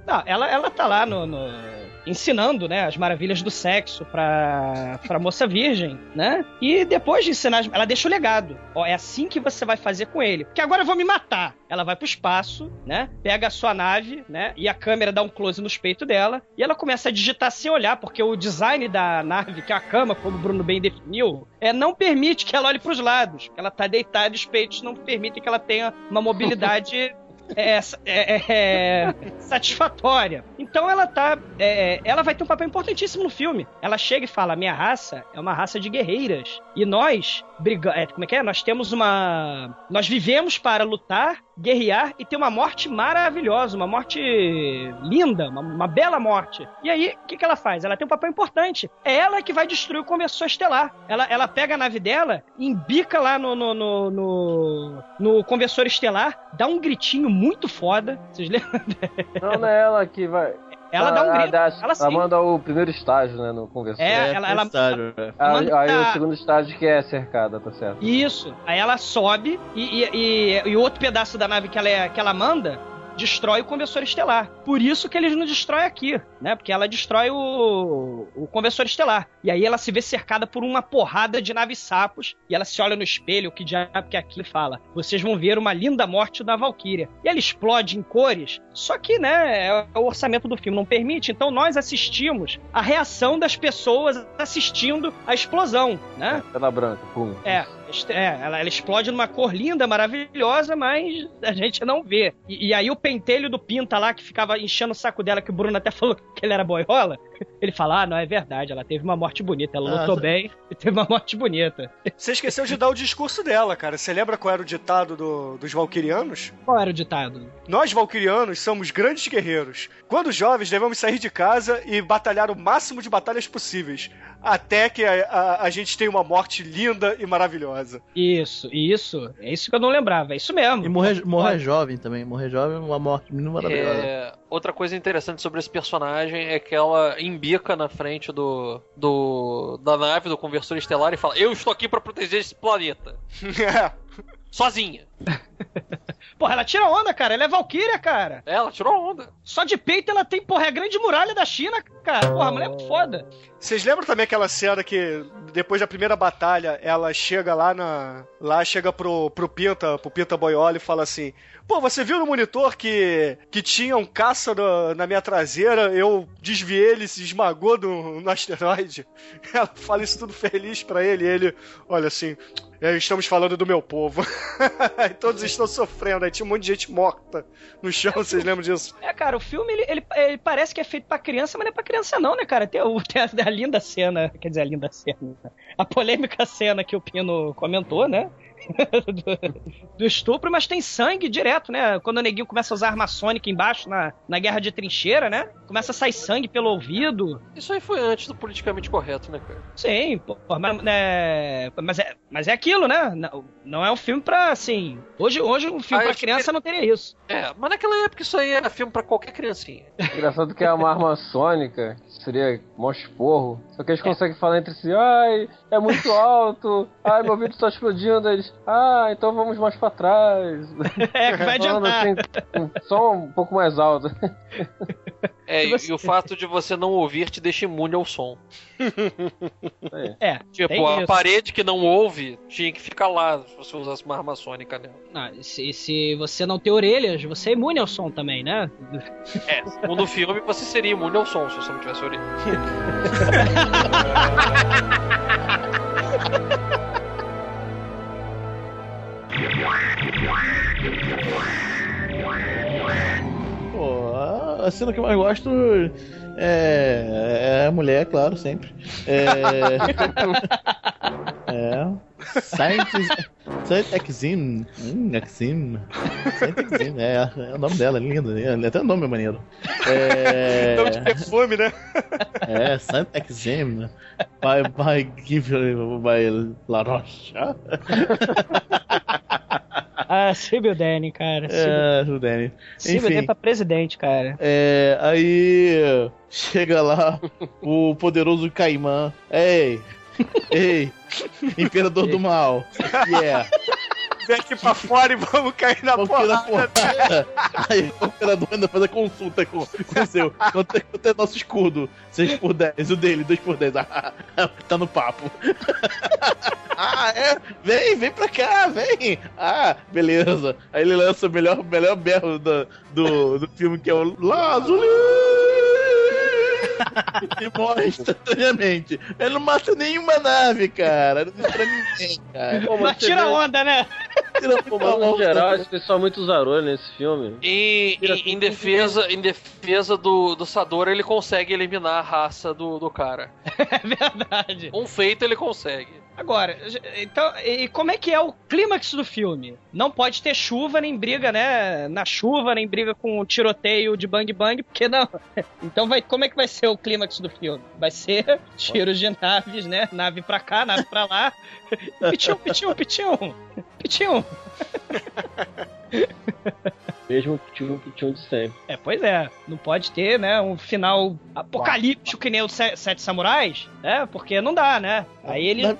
Não, ela, ela tá lá no, no- ensinando, né, as maravilhas do sexo pra, pra moça virgem, né? E depois de ensinar, ela deixa o legado. Ó, é assim que você vai fazer com ele. Porque agora eu vou me matar. Ela vai pro espaço, né? Pega a sua nave, né? E a câmera dá um close nos peitos dela. E ela começa a digitar sem olhar, porque o design da nave, que é a cama, como o Bruno bem definiu, é, não permite que ela olhe pros lados. Ela tá deitada e os peitos não permitem que ela tenha uma mobilidade é, é, é, satisfatória. Então ela tá. é, ela vai ter um papel importantíssimo no filme. Ela chega e fala: minha raça é uma raça de guerreiras. E nós briga é, como é que é? Nós temos uma. Nós vivemos para lutar, guerrear e ter uma morte maravilhosa, uma morte linda, uma, uma bela morte. E aí, o que, que ela faz? Ela tem um papel importante. É ela que vai destruir o conversor estelar. Ela, ela pega a nave dela, embica lá no, no, no, no, no conversor estelar, dá um gritinho muito foda. Vocês lembram? Não, não é ela que vai. Ela dá um grito. dá- Ela sim. manda o primeiro estágio, né, no conversor. É, ela, ela, estágio, é. Aí, manda- aí o segundo estágio que é cercada, tá certo. Isso. Aí ela sobe e, e, e, e o outro pedaço da nave que ela, é- que ela manda destrói o conversor estelar. Por isso que eles não destroem aqui, né? Porque ela destrói o, o conversor estelar. E aí ela se vê cercada por uma porrada de naves sapos e ela se olha no espelho, que diabo que é aquilo fala: "Vocês vão ver uma linda morte da Valkyria". E ela explode em cores. Só que, né, é o orçamento do filme não permite, então nós assistimos a reação das pessoas assistindo a explosão, né? Tela branca, pum. É, é ela, ela explode numa cor linda, maravilhosa, mas a gente não vê. E, e aí o pentelho do Pinta lá, que ficava enchendo o saco dela, que o Bruno até falou que ele era boiola, ele fala, ah, não, é verdade, ela teve uma morte bonita, ela Ah, lutou sa- bem e teve uma morte bonita. Você esqueceu de dar o discurso dela, cara. Você lembra qual era o ditado do- dos Valkyrianos? Qual era o ditado? Nós, Valkyrianos, somos grandes guerreiros. Quando jovens, devemos sair de casa e batalhar o máximo de batalhas possíveis. Até que a, a- a gente tenha uma morte linda e maravilhosa. Isso, isso. É isso que eu não lembrava, é isso mesmo. E morrer, morrer jovem também. Morrer jovem é uma morte muito maravilhosa. É, outra coisa interessante sobre esse personagem é que ela embica na frente do, do da nave do conversor estelar e fala: Eu estou aqui para proteger esse planeta. Sozinha. Porra, ela tira onda, cara. Ela é Valkyria, cara. Ela tirou onda. Só de peito ela tem, porra, é a grande muralha da China, cara. Porra, a mulher é muito foda. Vocês lembram também aquela cena que depois da primeira batalha ela chega lá na. Lá chega pro, pro Pinta, pro Pinta Boioli e fala assim: Pô, você viu no monitor que, que tinha um caça no- na minha traseira, eu desviei ele, se esmagou no, no asteroide. Ela fala isso tudo feliz pra ele, e ele, olha assim. "É, estamos falando do meu povo. e todos estão sofrendo. Aí tinha um monte de gente morta no chão, vocês lembram disso? É, cara, o filme, ele, ele, ele parece que é feito pra criança, mas não é pra criança não, né, cara? Tem, o, tem a, a linda cena, quer dizer, a linda cena, a polêmica cena que o Pino comentou, né? Do, do estupro, mas tem sangue direto, né? Quando o neguinho começa a usar arma sônica embaixo na, na guerra de trincheira, né? Começa a sair sangue pelo ouvido. Isso aí foi antes do politicamente correto, né, cara? Sim, pô, mas, é, mas, é, mas é aquilo, né? Não, não é um filme pra, assim... Hoje, hoje um filme Ah, pra criança não teria isso. É, mas naquela época isso aí era filme pra qualquer criancinha. Engraçado que é uma arma sônica, que seria mó esporro. Só que eles conseguem falar entre si, ai, é muito alto, ai, meu ouvido está explodindo. Eles, ah, então vamos mais pra trás. É, que vai adiantar. assim, só um pouco mais alto. É, e- você- e o fato de você não ouvir te deixa imune ao som. É, Tipo, tem a isso. parede que não ouve tinha que ficar lá se você usasse uma arma sônica nela. Não, e se, e se você não tem orelhas, você é imune ao som também, né? É, segundo o filme você seria imune ao som se você não tivesse orelha. Pô, a cena que eu mais gosto é, é a mulher, claro, sempre. É. é. Saint Exim. Hum, Exim. Saint Exim, é, é o nome dela, é lindo. É, até o nome é maneiro. É. Nome de perfume, né? É, Saint Exim. By, by Give by La Roche. Ah, Sibyl Danny, cara. É, o Danny. Sibyl Danny pra presidente, cara. É, aí chega lá o poderoso Caimã. Ei, ei, Imperador do Mal. Yeah. Vem aqui pra fora e vamos cair na Vamos porrada. porrada. Aí o imperador ainda faz a consulta com, com o seu. Quanto é, quanto é nosso escudo? 6 por 10. O dele, 2 por 10. Ah, tá no papo. ah, é? Vem, vem pra cá, vem. Ah, beleza. Aí ele lança o melhor, melhor berro do, do, do filme, que é o Lazuli! E morre instantaneamente. Ele não mata nenhuma nave, cara. Não destrói ninguém, cara. Pô, Mas tira vê- onda, né? Tira Pô, mas no geral, esse pessoal é muito zarolho nesse filme. E Tira em, defesa, em defesa do, do Sador, ele consegue eliminar a raça do, do cara. É verdade. Um feito ele consegue. Agora, então, e como é que é o clímax do filme? Não pode ter chuva, nem briga, né? Na chuva, nem briga com tiroteio de bang bang, porque não. Então vai, como é que vai ser o clímax do filme? Vai ser tiros de naves, né? Nave pra cá, nave pra lá. Pitiu, pitiu, pitiu. Pitiu. Mesmo pichum pichum de sempre. É, pois é. Não pode ter, né, um final apocalíptico que nem o Se- Sete Samurais, né? Porque não dá, né? Aí ele.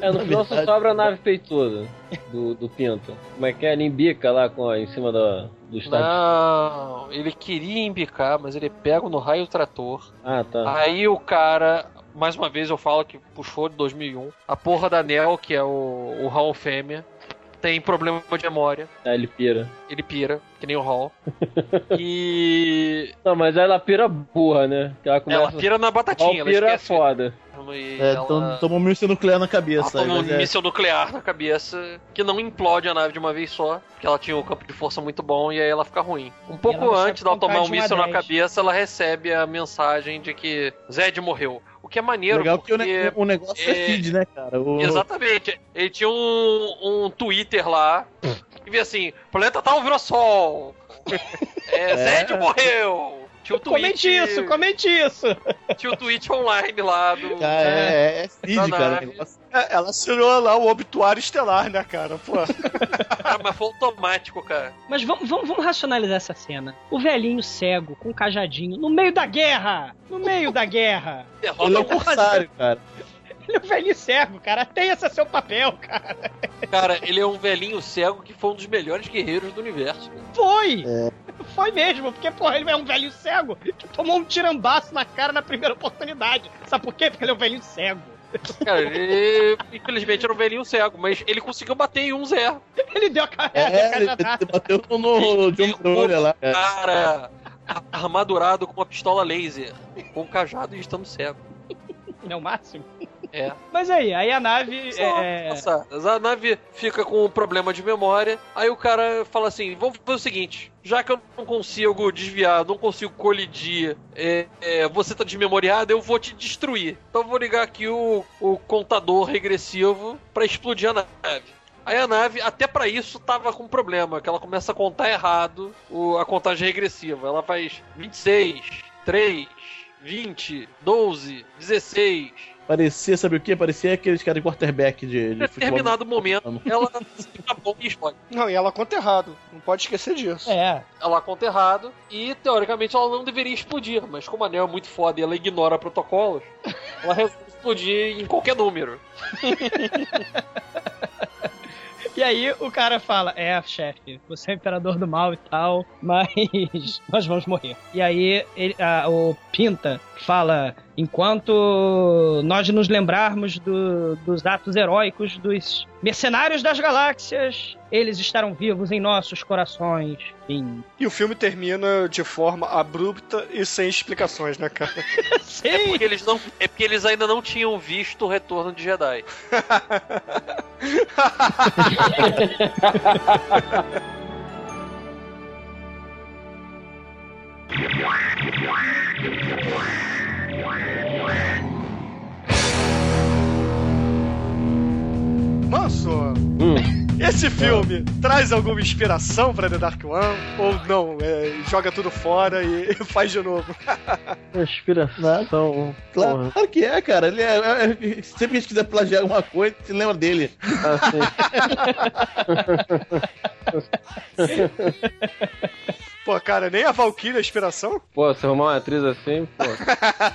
É, no Na final só sobra a nave peituda do, do Pinto. Como é que é? Ele embica lá com, a- em cima da, do estádio. Não, ele queria embicar, mas ele pega no raio trator. Ah, tá. Aí o cara, mais uma vez eu falo que puxou de 2001. A porra da Nel, que é o, o Hall Fêmea, tem problema de memória. Aí ele pira. Ele pira, que nem o Hall. e. Não, mas aí ela pira burra, né? Ela começa... Ela pira na batatinha, ela pira é foda. É, ela- tom- toma um míssil nuclear na Ela cabeça. toma um é- míssil nuclear na cabeça que não implode a nave de uma vez só, porque ela tinha um campo de força muito bom e aí ela fica ruim. Um pouco antes dela tomar um míssil na cabeça, ela recebe a mensagem de que Zed morreu. O que é maneiro, Legal que porque... o, ne- o negócio é, é- feed, né, cara? O... Exatamente. Ele tinha um, um Twitter lá que via assim: planeta tal virou sol. É, Zed morreu. Tinha o tweet, Comente isso, comente isso. Tinha o tweet online lá do. Cara, é, é feed, Da cara. É, Ela assinou lá o obituário estelar, né, cara? Pô. Ah, mas foi automático, cara. Mas vamos, vamos, vamos racionalizar essa cena. O velhinho cego, com um cajadinho, no meio da guerra! No meio da guerra! Derrota Ele é um o corsário, cara. Ele é um velhinho cego, cara. Tem esse seu papel, cara. Cara, ele é um velhinho cego que foi um dos melhores guerreiros do universo. Foi! Foi mesmo, porque, porra, ele é um velhinho cego que tomou um tirambaço na cara na primeira oportunidade. Sabe por quê? Porque ele é um velhinho cego. Cara, ele infelizmente era um velhinho cego, mas ele conseguiu bater em um Zé. Ele deu a cara. É, ele bateu no John Crowley lá. cara. Cara, armadurado com uma pistola laser, com um cajado e estando cego. Ele é o máximo. É. Mas aí, aí a nave. Só é, passar. A nave fica com um problema de memória. Aí o cara fala assim: vamos fazer o seguinte. Já que eu não consigo desviar, não consigo colidir, é, é, você tá desmemoriado, eu vou te destruir. Então eu vou ligar aqui o, o contador regressivo pra explodir a nave. Aí a nave, até pra isso, tava com problema, que ela começa a contar errado o- a contagem regressiva. Ela faz 26, 3, 20, 12, 16. Parecia, sabe o que? Parecia aqueles caras de quarterback de, de Em futebol. determinado momento, ela fica bom e explode. Não, e ela conta errado. Não pode esquecer disso. É. ela conta errado e teoricamente ela não deveria explodir, mas como a Neo é muito foda e ela ignora protocolos, ela resolve explodir em qualquer número. E aí o cara fala: É, chefe, você é o imperador do mal e tal, mas nós vamos morrer. E aí ele- a- o Pinta fala: Enquanto nós nos lembrarmos do- dos atos heróicos dos mercenários das galáxias, eles estarão vivos em nossos corações. Fim. E o filme termina de forma abrupta e sem explicações, né, cara? É Sim! porque eles não, é porque eles ainda não tinham visto o retorno de Jedi. Manso, Hum, Esse filme traz alguma inspiração pra The Dark One? Ou não? É, joga tudo fora e faz de novo? Inspiração. Claro, claro que é, cara. Ele é, é- é- sempre que a gente quiser plagiar alguma coisa, se lembra dele. Assim. Pô, cara, nem a Valkyrie é inspiração? Pô, se arrumar uma atriz assim, pô.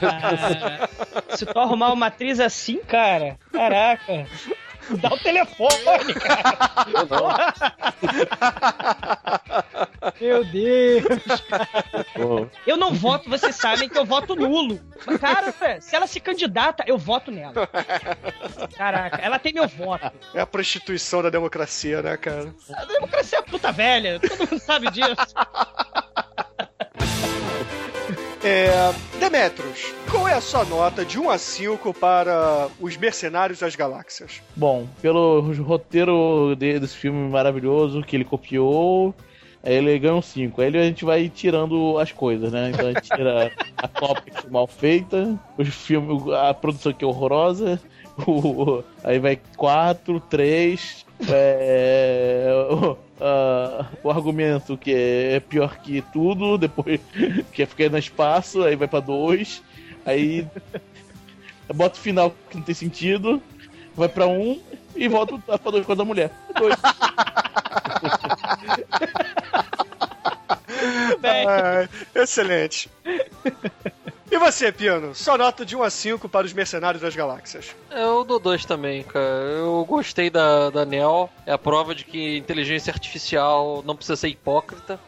Ah, se tu arrumar uma atriz assim, cara, caraca. Dá o telefone, cara. Eu não. Meu Deus. Pô. Eu não voto, vocês sabem que eu voto nulo. Mas, cara, se ela se candidata, eu voto nela. Caraca, ela tem meu voto. É a prostituição da democracia, né, cara? A democracia é puta velha, todo mundo sabe disso. É, Demetros, qual é a sua nota de 1 a 5 para os Mercenários das Galáxias? Bom, pelo roteiro de- desse filme maravilhoso que ele copiou, aí ele ganha um 5. Aí a gente vai tirando as coisas, né? Então a gente tira a cópia mal feita, os filmes, a produção que é horrorosa, o- aí vai 4, 3, é, o, o argumento que é pior que tudo, depois que é ficar no espaço, aí vai pra 2, aí bota o final que não tem sentido, vai pra 1 um, e volta pra 2 com a da mulher. Dois. Bem, Ah, excelente. E você, Piano? Sua nota de 1 a 5 para os Mercenários das Galáxias. Eu dou dois também, cara. Eu gostei da, da Nel. É a prova de que inteligência artificial não precisa ser hipócrita.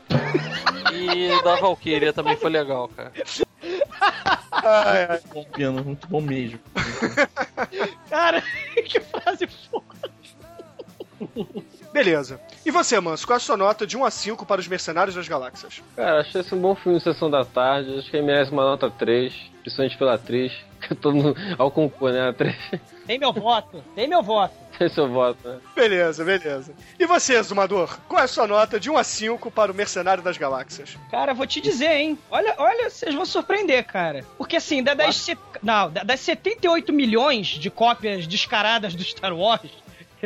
E da Valkyria também foi legal, cara. Ai, ai. Bom piano, muito bom mesmo. cara, que frase foda. Beleza. E você, Manso? Qual é a sua nota de 1 a 5 para os Mercenários das Galáxias? Cara, achei esse um bom filme Sessão da Tarde. Acho que ele merece uma nota 3, principalmente pela atriz. Que todo mundo, ao concurso, né? A atriz. Tem meu voto, tem meu voto. Tem seu voto, né? Beleza, beleza. E você, Zumador? Qual é a sua nota de 1 a 5 para o Mercenário das Galáxias? Cara, vou te dizer, hein? Olha, olha, vocês vão surpreender, cara. Porque assim, da- das, se- não, da- das 78 milhões de cópias descaradas do Star Wars,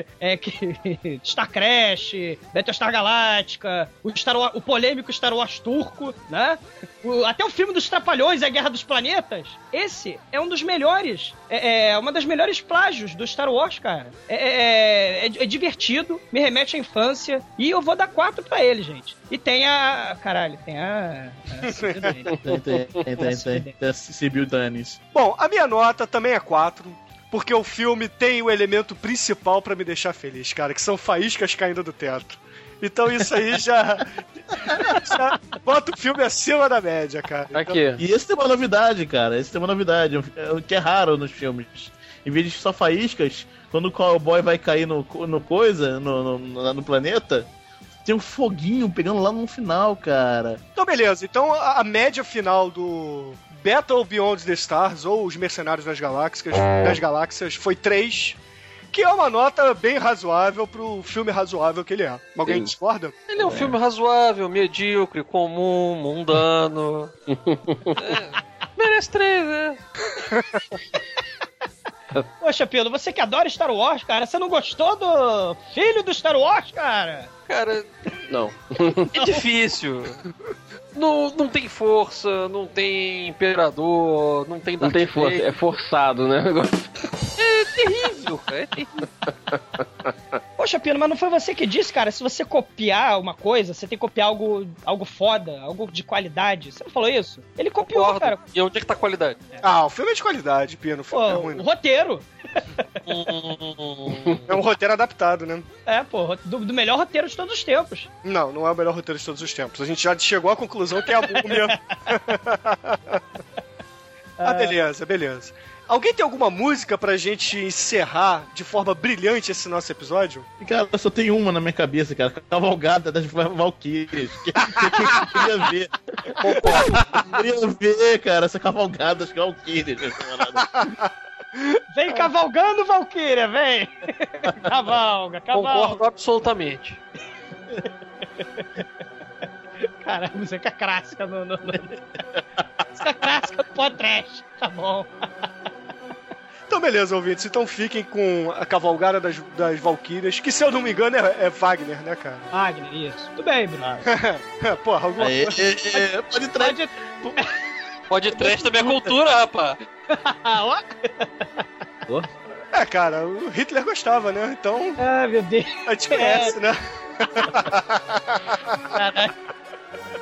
é que Star Crash, Battlestar Galáctica, o, Star Wars- o polêmico Star Wars turco, né? O- até o filme dos Trapalhões, A Guerra dos Planetas. Esse é um dos melhores, é, é uma das melhores plágios do Star Wars, cara. É, é- é- é divertido, me remete à infância e eu vou dar quatro pra ele, gente. E tem a, caralho, tem a, a. Tem, tem, tem, tem, tem. Bom, a minha nota também é 4. Porque o filme tem o elemento principal pra me deixar feliz, cara, que são faíscas caindo do teto. Então isso aí já, já bota o filme acima da média, cara. Então, Aqui. E esse tem uma novidade, cara. Esse tem uma novidade, é o que é raro nos filmes. Em vez de só faíscas, quando o cowboy vai cair no, no coisa, no, no, no planeta, tem um foguinho pegando lá no final, cara. Então, beleza. Então, a, a média final do Battle Beyond the Stars, ou Os Mercenários das Galáxias, das Galáxias foi 3, que é uma nota bem razoável pro filme razoável que ele é. Alguém Sim. discorda? Ele é um filme razoável, medíocre, comum, mundano. É, merece três, né? Poxa, Pedro, você que adora Star Wars, cara, você não gostou do filho do Star Wars, cara? Cara, Não. é difícil. Não, não tem força, não tem imperador, não tem Não tem força, é forçado, né? É terrível, cara. É terrível. Poxa, Pino, mas não foi você que disse, cara? Se você copiar uma coisa, você tem que copiar algo, algo foda, algo de qualidade. Você não falou isso? Ele copiou, Concordo. cara. E onde é que tá a qualidade? Ah, o filme é de qualidade, Pino. O filme Pô, é ruim. o não. roteiro. É um roteiro adaptado, né? É, pô, do, do melhor roteiro de todos os tempos. Não, não é o melhor roteiro de todos os tempos. A gente já chegou à conclusão que é a múmia. ah, beleza, beleza. Alguém tem alguma música pra gente encerrar de forma brilhante esse nosso episódio? Cara, só tem uma na minha cabeça, cara. Cavalgada das Valkyrias. Que, que, que eu queria ver. Eu queria ver, cara, essa cavalgada das Valkyrias. Vem cavalgando, Valkyria, vem! cavalga, cavalga. concordo absolutamente. Cara, música clássica no. no, no... música clássica do podcast. Tá bom. Então, beleza, ouvintes. Então fiquem com a cavalgada das, das Valkyrias, que se eu não me engano é, é Wagner, né, cara? Wagner, isso. Tudo bem, Bruno. Porra, alguma Aê, coisa. é, é, pode trazer. Pode... Pode trash também é cultura, rapaz. Ah. É, cara, o Hitler gostava, né? Então Ah, meu Deus. a gente conhece, né? Caralho.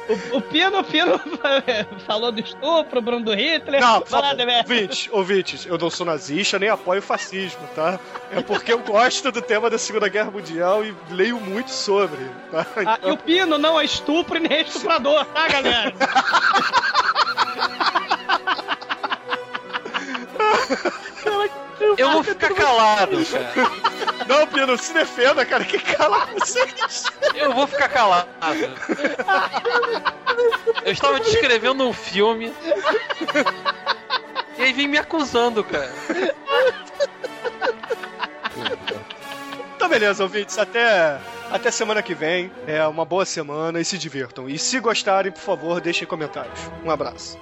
O, o Pino, o Pino falou do estupro, Bruno do Hitler. Não, Demetrio. ouvintes, ouvintes, eu não sou nazista nem apoio o fascismo, tá? É porque eu gosto do tema da Segunda Guerra Mundial e leio muito sobre, tá? Ah, e o Pino não é estupro e nem é estuprador, tá, galera? Eu vou ficar calado, cara. Não, Pino, se defenda, cara, que cala vocês. Eu vou ficar calado. Eu estava descrevendo um filme. E aí vem me acusando, cara. Então, beleza, ouvintes, até, até semana que vem. É uma boa semana e se divirtam. E se gostarem, por favor, deixem comentários. Um abraço.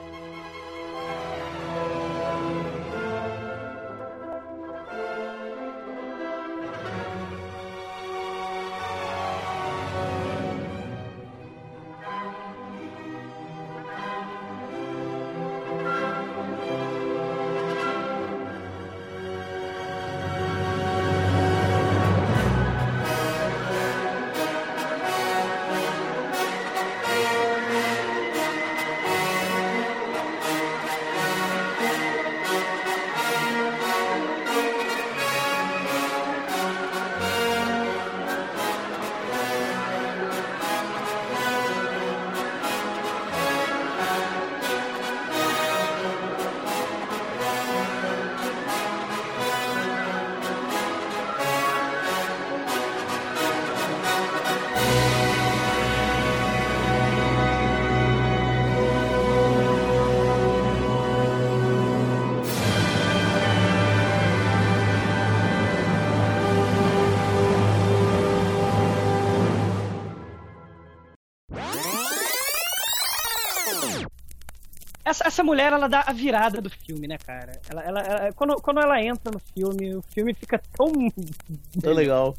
Essa, mulher, ela dá a virada do filme, né, cara? Ela, ela, ela- quando, quando ela entra no filme, o filme fica tão. Tá legal.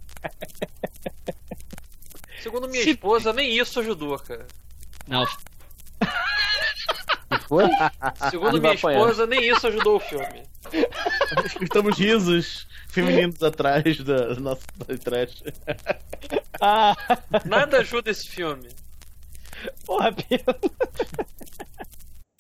Segundo minha esposa, nem isso ajudou, cara. Não. Foi? Segundo minha esposa, nem isso ajudou o filme. Escutamos risos femininos atrás da nossa trash. Ah, Nada ajuda esse filme. porra, Pino.